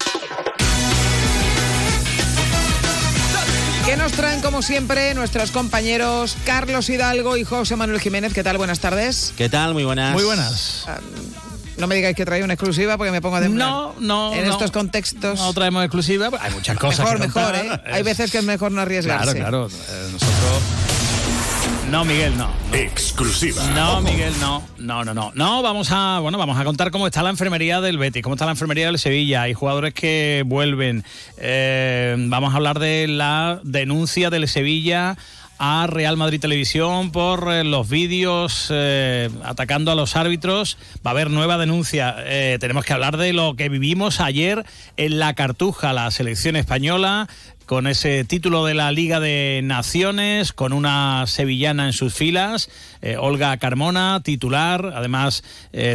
Que nos traen, como siempre, nuestros compañeros Carlos Hidalgo y José Manuel Jiménez. ¿Qué tal? Buenas tardes. ¿Qué tal? Muy buenas. Muy buenas. No me digáis que trae una exclusiva porque me pongo a temblar. No, no. En no. estos contextos. No traemos exclusiva. Hay muchas cosas. Mejor, que mejor. ¿eh? Hay veces que es mejor no arriesgarse. Claro, claro. Eh, nosotros. No, Miguel, no. Exclusiva. No, Miguel, no. No, no, no. No, vamos a, bueno, vamos a contar cómo está la enfermería del Betis, cómo está la enfermería del Sevilla. Hay jugadores que vuelven. Eh, vamos a hablar de la denuncia del Sevilla a Real Madrid Televisión por eh, los vídeos eh, atacando a los árbitros. Va a haber nueva denuncia. Eh, tenemos que hablar de lo que vivimos ayer en la Cartuja, la selección española con ese título de la Liga de Naciones, con una sevillana en sus filas, Olga Carmona, titular, además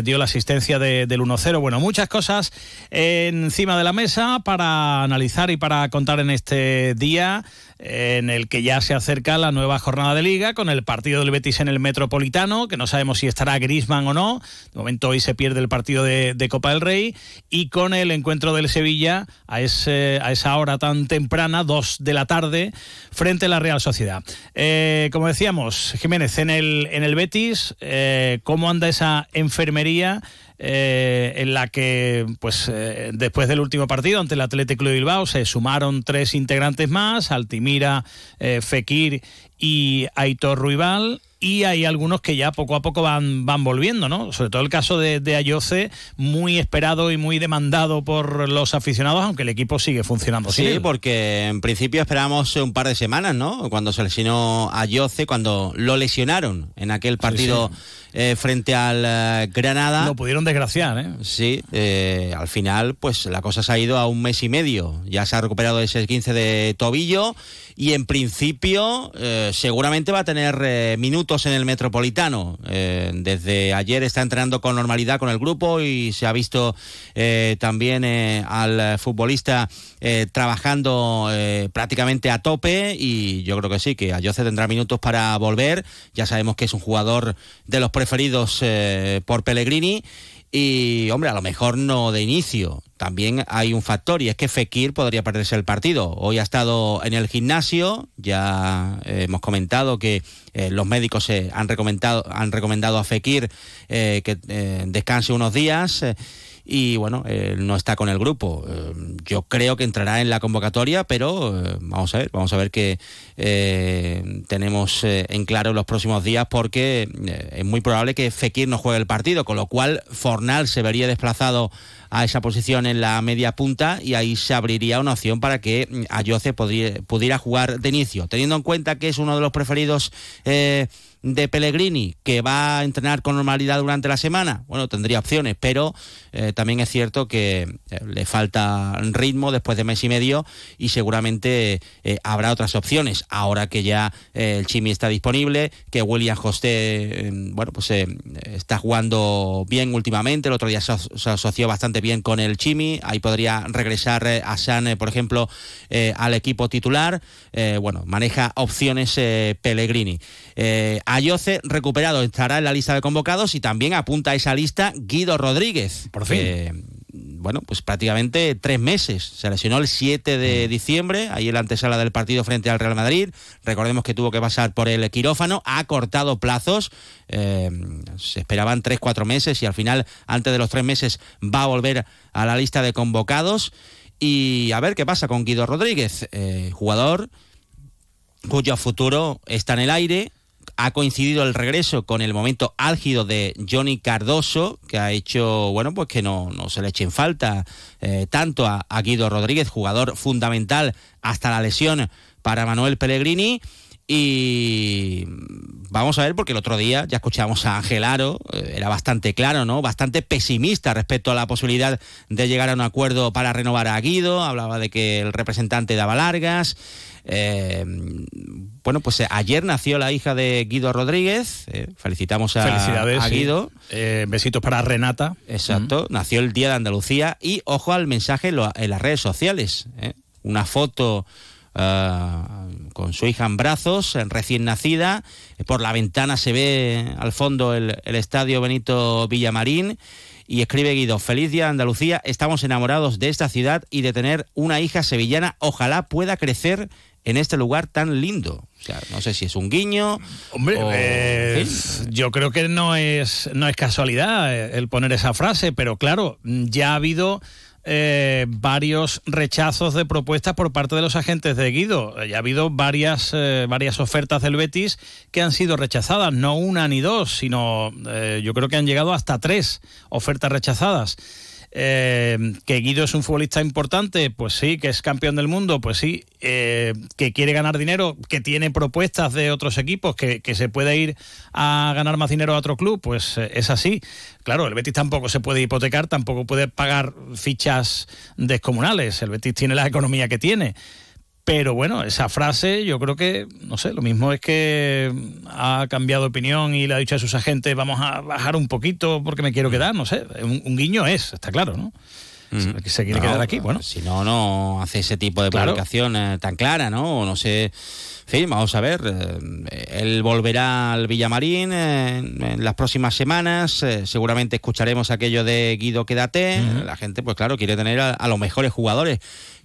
dio la asistencia de- del 1-0. Bueno, muchas cosas encima de la mesa para analizar y para contar en este día en el que ya se acerca la nueva jornada de liga con el partido del Betis en el Metropolitano, que no sabemos si estará Grisman o no. De momento hoy se pierde el partido de, Copa del Rey y con el encuentro del Sevilla a, ese, a esa hora tan temprana, 2 de la tarde, frente a la Real Sociedad. Eh, como decíamos, Jiménez, en el, en el Betis, eh, ¿cómo anda esa enfermería? Eh, en la que, pues, eh, después del último partido ante el Atlético de Bilbao se sumaron tres integrantes más, Altimira, eh, Fekir y Aitor Ruibal. Y hay algunos que ya poco a poco van, van volviendo, ¿no? Sobre todo el caso de, de Ayoce, muy esperado y muy demandado por los aficionados, aunque el equipo sigue funcionando. Sí, porque en principio esperábamos un par de semanas, ¿no? Cuando se lesionó a Yoce, cuando lo lesionaron en aquel partido eh, frente al eh, Granada. Lo pudieron desgraciar, ¿eh? Sí, eh, al final, pues la cosa se ha ido a un mes y medio. Ya se ha recuperado ese 15 de tobillo y en principio eh, seguramente va a tener eh, minutos en el Metropolitano. Eh, desde ayer está entrenando con normalidad con el grupo y se ha visto también al futbolista trabajando prácticamente a tope y yo creo que sí, que Ayoce tendrá minutos para volver. Ya sabemos que es un jugador de los preferidos por Pellegrini y, hombre, a lo mejor no de inicio. También hay un factor y es que Fekir podría perderse el partido. Hoy ha estado en el gimnasio, ya eh, hemos comentado que eh, los médicos han, recomendado, han recomendado a Fekir eh, que descanse unos días y bueno, no está con el grupo. Eh, yo creo que entrará en la convocatoria, pero eh, vamos a ver, vamos a ver qué eh, tenemos en claro los próximos días porque es muy probable que Fekir no juegue el partido, con lo cual Fornal se vería desplazado a esa posición en la media punta y ahí se abriría una opción para que Ayoce pudiera jugar de inicio, teniendo en cuenta que es uno de los preferidos de Pellegrini, que va a entrenar con normalidad durante la semana, bueno, tendría opciones, pero eh, también es cierto que eh, le falta ritmo después de mes y medio y seguramente eh, habrá otras opciones. Ahora que ya el Chimi está disponible, que William José, bueno, pues está jugando bien últimamente, el otro día se, asoció bastante bien con el Chimi, ahí podría regresar a San, por ejemplo, al equipo titular. bueno, maneja opciones Pellegrini. Ayoce recuperado estará en la lista de convocados y también apunta a esa lista Guido Rodríguez. Por fin. bueno, pues prácticamente tres meses. Se lesionó el 7 de mm. diciembre, ahí en la antesala del partido frente al Real Madrid. Recordemos que tuvo que pasar por el quirófano, ha cortado plazos. Eh, se esperaban tres, cuatro meses y al final, antes de los tres meses, va a volver a la lista de convocados. Y a ver qué pasa con Guido Rodríguez, eh, jugador cuyo futuro está en el aire, ha coincidido el regreso con el momento álgido de Johnny Cardoso, que ha hecho, bueno, pues que no, se le eche en falta eh, tanto a, Guido Rodríguez, jugador fundamental hasta la lesión para Manuel Pellegrini. Y vamos a ver, porque el otro día ya escuchamos a Ángel Aro, eh, era bastante claro, ¿no? Bastante pesimista respecto a la posibilidad de llegar a un acuerdo para renovar a Guido, hablaba de que el representante daba largas. Eh, bueno, pues eh, ayer nació la hija de Guido Rodríguez. Eh, felicitamos a, Guido. besitos para Renata. Exacto. Nació el Día de Andalucía. Y ojo al mensaje en las redes sociales. Una foto con su hija en brazos, recién nacida. Por la ventana se ve al fondo el, el estadio Benito Villamarín. Y escribe Guido, feliz día Andalucía, estamos enamorados de esta ciudad y de tener una hija sevillana. Ojalá pueda crecer en este lugar tan lindo. O sea, no sé si es un guiño. Hombre, eh, yo creo que no es, no es casualidad eh, el poner esa frase, pero claro, ya ha habido eh, varios rechazos de propuestas por parte de los agentes de Guido. Ya ha habido varias, varias ofertas del Betis que han sido rechazadas, no una ni dos, sino yo creo que han llegado hasta tres ofertas rechazadas. Eh, que Guido es un futbolista importante, pues sí, que es campeón del mundo, pues sí, eh, que quiere ganar dinero, que tiene propuestas de otros equipos, que, se puede ir a ganar más dinero a otro club, pues eh, es así. Claro, el Betis tampoco se puede hipotecar, tampoco puede pagar fichas descomunales. El Betis tiene la economía que tiene. Pero bueno, esa frase yo creo que, no sé, lo mismo es que ha cambiado de opinión y le ha dicho a sus agentes, vamos a bajar un poquito porque me quiero quedar, no sé, un, guiño es, está claro, ¿no? Mm. Que se quiere quedar aquí, bueno. Si no, no hace ese tipo de publicación eh, tan clara, ¿no? No sé. Fin, vamos a ver. Eh, él volverá al Villamarín eh, en las próximas semanas. seguramente escucharemos aquello de Guido Quédate. La gente, pues claro, quiere tener a los mejores jugadores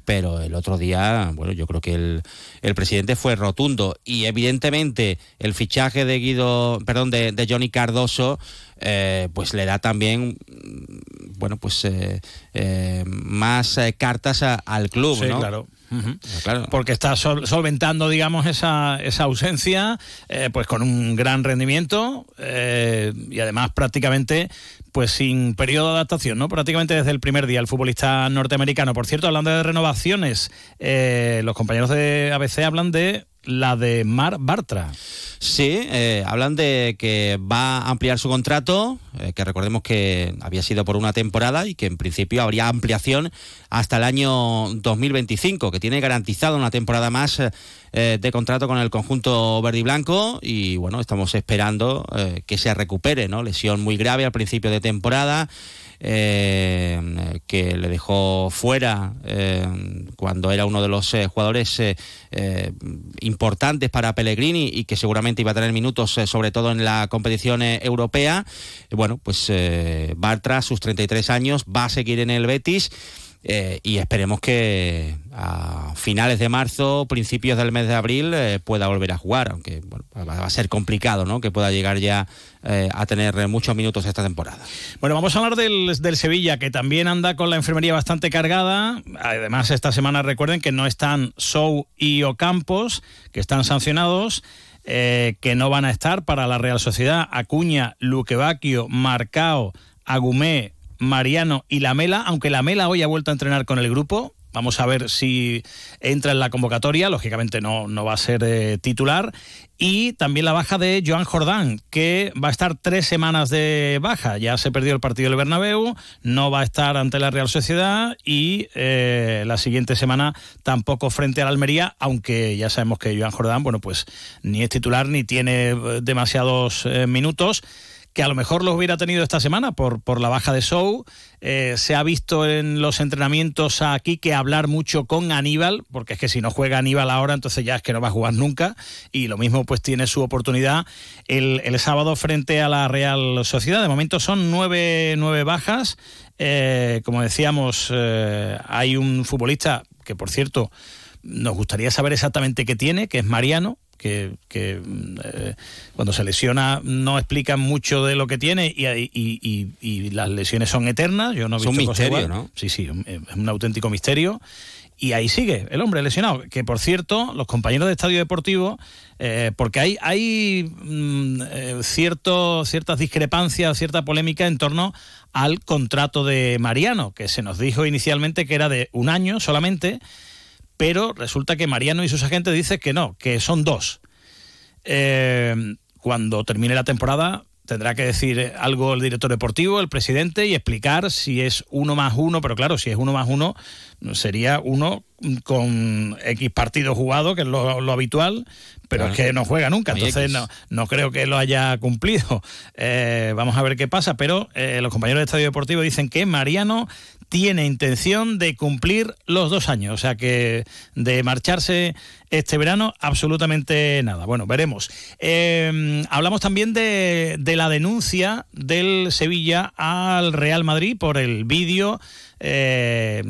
pero el otro día, bueno, yo creo que el, el presidente fue rotundo y evidentemente el fichaje de Guido, perdón, de, de Johnny Cardoso, eh, pues le da también, bueno, pues eh, eh, más cartas al club, sí, claro. Claro. Porque está solventando, digamos, esa, esa ausencia, pues con un gran rendimiento y además prácticamente pues sin periodo de adaptación, ¿no? Prácticamente desde el primer día el futbolista norteamericano. Por cierto, hablando de renovaciones, eh, los compañeros de ABC hablan de la de Mar Bartra. Sí, eh, hablan de que va a ampliar su contrato, eh, que recordemos que había sido por una temporada y que en principio habría ampliación hasta el año 2025, que tiene garantizado una temporada más eh, de contrato con el conjunto verde y blanco y bueno, estamos esperando que se recupere, ¿no? Lesión muy grave al principio de temporada. Eh, que le dejó fuera eh, cuando era uno de los eh, jugadores importantes para Pellegrini y que seguramente iba a tener minutos sobre todo en la competición europea. Bueno, pues Bartra, sus 33 años, va a seguir en el Betis. Y esperemos que a finales de marzo, principios del mes de abril, pueda volver a jugar, aunque va a ser complicado ¿no? que pueda llegar ya eh, a tener muchos minutos esta temporada. Bueno, vamos a hablar del, Sevilla, que también anda con la enfermería bastante cargada. Además, esta semana recuerden que no están Sou y Ocampos, que están sancionados. Eh, que no van a estar para la Real Sociedad, Acuña, Luquevaquio, Marcao, Agumé, Mariano y Lamela, aunque Lamela hoy ha vuelto a entrenar con el grupo, Vamos a ver si entra en la convocatoria, lógicamente no, no va a ser eh, titular. Y también la baja de Joan Jordán, que va a estar tres semanas de baja. Ya se perdió el partido del Bernabéu, no va a estar ante la Real Sociedad y eh, la siguiente semana tampoco frente al Almería, aunque ya sabemos que Joan Jordán, bueno, pues ni es titular ni tiene eh, demasiados minutos que a lo mejor los hubiera tenido esta semana por, por la baja de Show. Eh, se ha visto en los entrenamientos aquí que hablar mucho con Aníbal, porque es que si no juega Aníbal ahora, entonces ya es que no va a jugar nunca. Y lo mismo pues tiene su oportunidad el, sábado frente a la Real Sociedad. De momento son nueve, nueve bajas. Eh, como decíamos, eh, hay un futbolista que, por cierto, nos gustaría saber exactamente qué tiene, que es Mariano, que, eh, cuando se lesiona no explican mucho de lo que tiene y, las lesiones son eternas. Yo no he visto es un misterio, ¿no? Sí, sí, es un auténtico misterio. Y ahí sigue el hombre lesionado. Que por cierto, los compañeros de Estadio Deportivo, eh, porque hay, hay mm, eh, cierto, ciertas discrepancias, cierta polémica en torno al contrato de Mariano, que se nos dijo inicialmente que era de un año solamente pero resulta que Mariano y sus agentes dicen que no, que son dos. Eh, cuando termine la temporada tendrá que decir algo el director deportivo, el presidente, y explicar si es uno más uno, pero claro, si es uno más uno, sería uno con X partidos jugados, que es lo, habitual, pero es que no juega nunca, entonces no, no creo que lo haya cumplido. Eh, vamos a ver qué pasa, pero eh, los compañeros de Estadio Deportivo dicen que Mariano tiene intención de cumplir los dos años, o sea que de marcharse este verano absolutamente nada. Bueno, veremos. Em, hablamos también de, la denuncia del Sevilla al Real Madrid por el vídeo eh,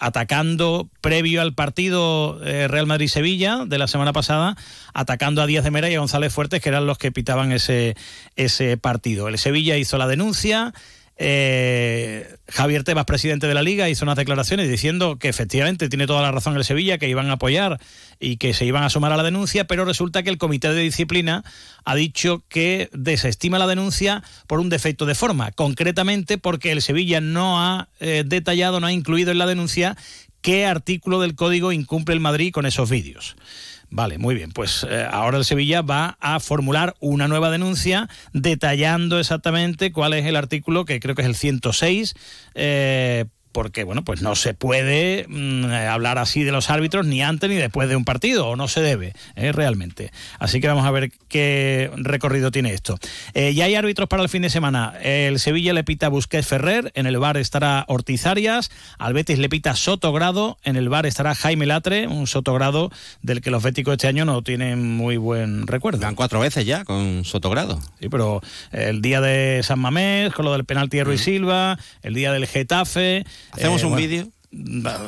atacando previo al partido eh, Real Madrid-Sevilla de la semana pasada, atacando a Díaz de Mera y a González Fuertes, que eran los que pitaban ese, ese partido. El Sevilla hizo la denuncia. Eh, Javier Tebas, presidente de la liga, hizo unas declaraciones diciendo que efectivamente tiene toda la razón el Sevilla, que iban a apoyar y que se iban a sumar a la denuncia, pero resulta que el comité de disciplina ha dicho que desestima la denuncia por un defecto de forma, concretamente porque el Sevilla no ha eh, detallado, no ha incluido en la denuncia qué artículo del código incumple el Madrid con esos vídeos. Vale, muy bien. Pues eh, ahora el Sevilla va a formular una nueva denuncia detallando exactamente cuál es el artículo, que creo que es el 106, eh, porque bueno, pues no se puede mm, hablar así de los árbitros ni antes ni después de un partido, o no se debe, eh, realmente. Así que vamos a ver qué recorrido tiene esto. Eh, ya hay árbitros para el fin de semana. El Sevilla le pita Busquets Ferrer, en el bar estará Ortiz Arias, al Betis le pita Sotogrado, en el bar estará Jaime Latre, un Sotogrado del que los béticos este año no tienen muy buen recuerdo. Van cuatro veces ya con Sotogrado. Sí, pero el día de San Mamés, con lo del penalti de Ruiz Silva, el día del Getafe, ¿Hacemos eh, un vídeo?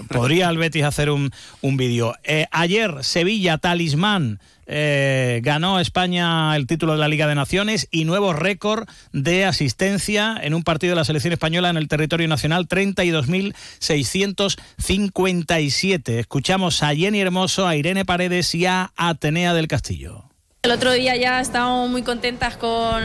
Podría el Betis hacer un, un vídeo. Eh, ayer, Sevilla, talismán. Eh, ganó España el título de la Liga de Naciones y nuevo récord de asistencia en un partido de la selección española en el territorio nacional, 32.657. Escuchamos a Jenny Hermoso, a Irene Paredes y a Atenea del Castillo. El otro día ya estábamos muy contentas con,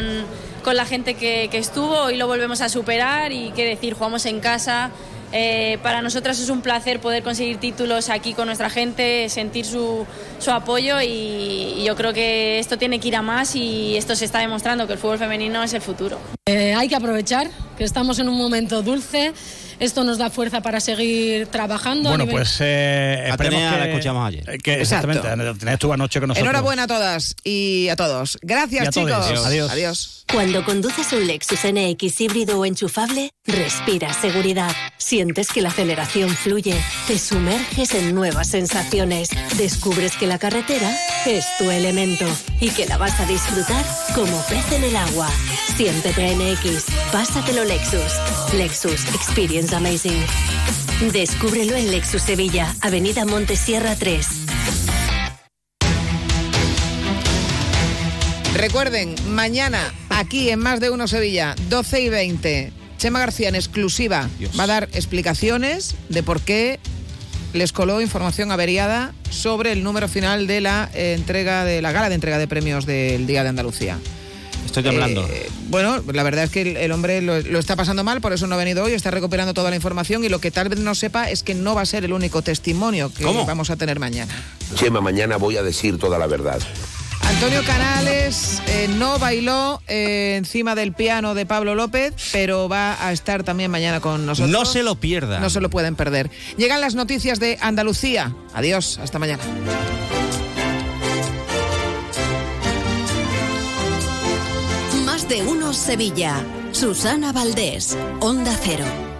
con la gente que, que estuvo, hoy lo volvemos a superar y qué decir, jugamos en casa. Eh, para nosotras es un placer poder conseguir títulos aquí con nuestra gente, sentir su, su apoyo y, yo creo que esto tiene que ir a más y esto se está demostrando que el fútbol femenino es el futuro. Eh, hay que aprovechar que estamos en un momento dulce. Esto nos da fuerza para seguir trabajando. a Bueno, nivel- pues eh, esperemos Atenea que, la escuchamos ayer. que exactamente, Atenea estuvo anoche con nosotros. Enhorabuena a todas y a todos. Gracias, a todos. chicos. Adiós. Adiós. Cuando conduces un Lexus NX híbrido o enchufable, respiras seguridad. Sientes que la aceleración fluye, te sumerges en nuevas sensaciones, descubres que la carretera es tu elemento y que la vas a disfrutar como pez en el agua. Siéntete NX, pásatelo Lexus. Lexus Experience Amazing. Descúbrelo en Lexus Sevilla, Avenida Montesierra 3. Recuerden, mañana aquí en Más de Uno Sevilla, 12 y 20, Chema García en exclusiva va a dar explicaciones de por qué les coló información averiada sobre el número final de la eh, entrega de la gala de entrega de premios del Día de Andalucía. Estoy temblando. Eh, bueno, la verdad es que el, el hombre lo, lo está pasando mal, por eso no ha venido hoy, está recuperando toda la información y lo que tal vez no sepa es que no va a ser el único testimonio que ¿Cómo? vamos a tener mañana. Chema, mañana voy a decir toda la verdad. Antonio Canales eh, no bailó eh, encima del piano de Pablo López, pero va a estar también mañana con nosotros. No se lo pierda. No se lo pueden perder. Llegan las noticias de Andalucía. Adiós, hasta mañana. De uno Sevilla. Susana Valdés, Onda Cero.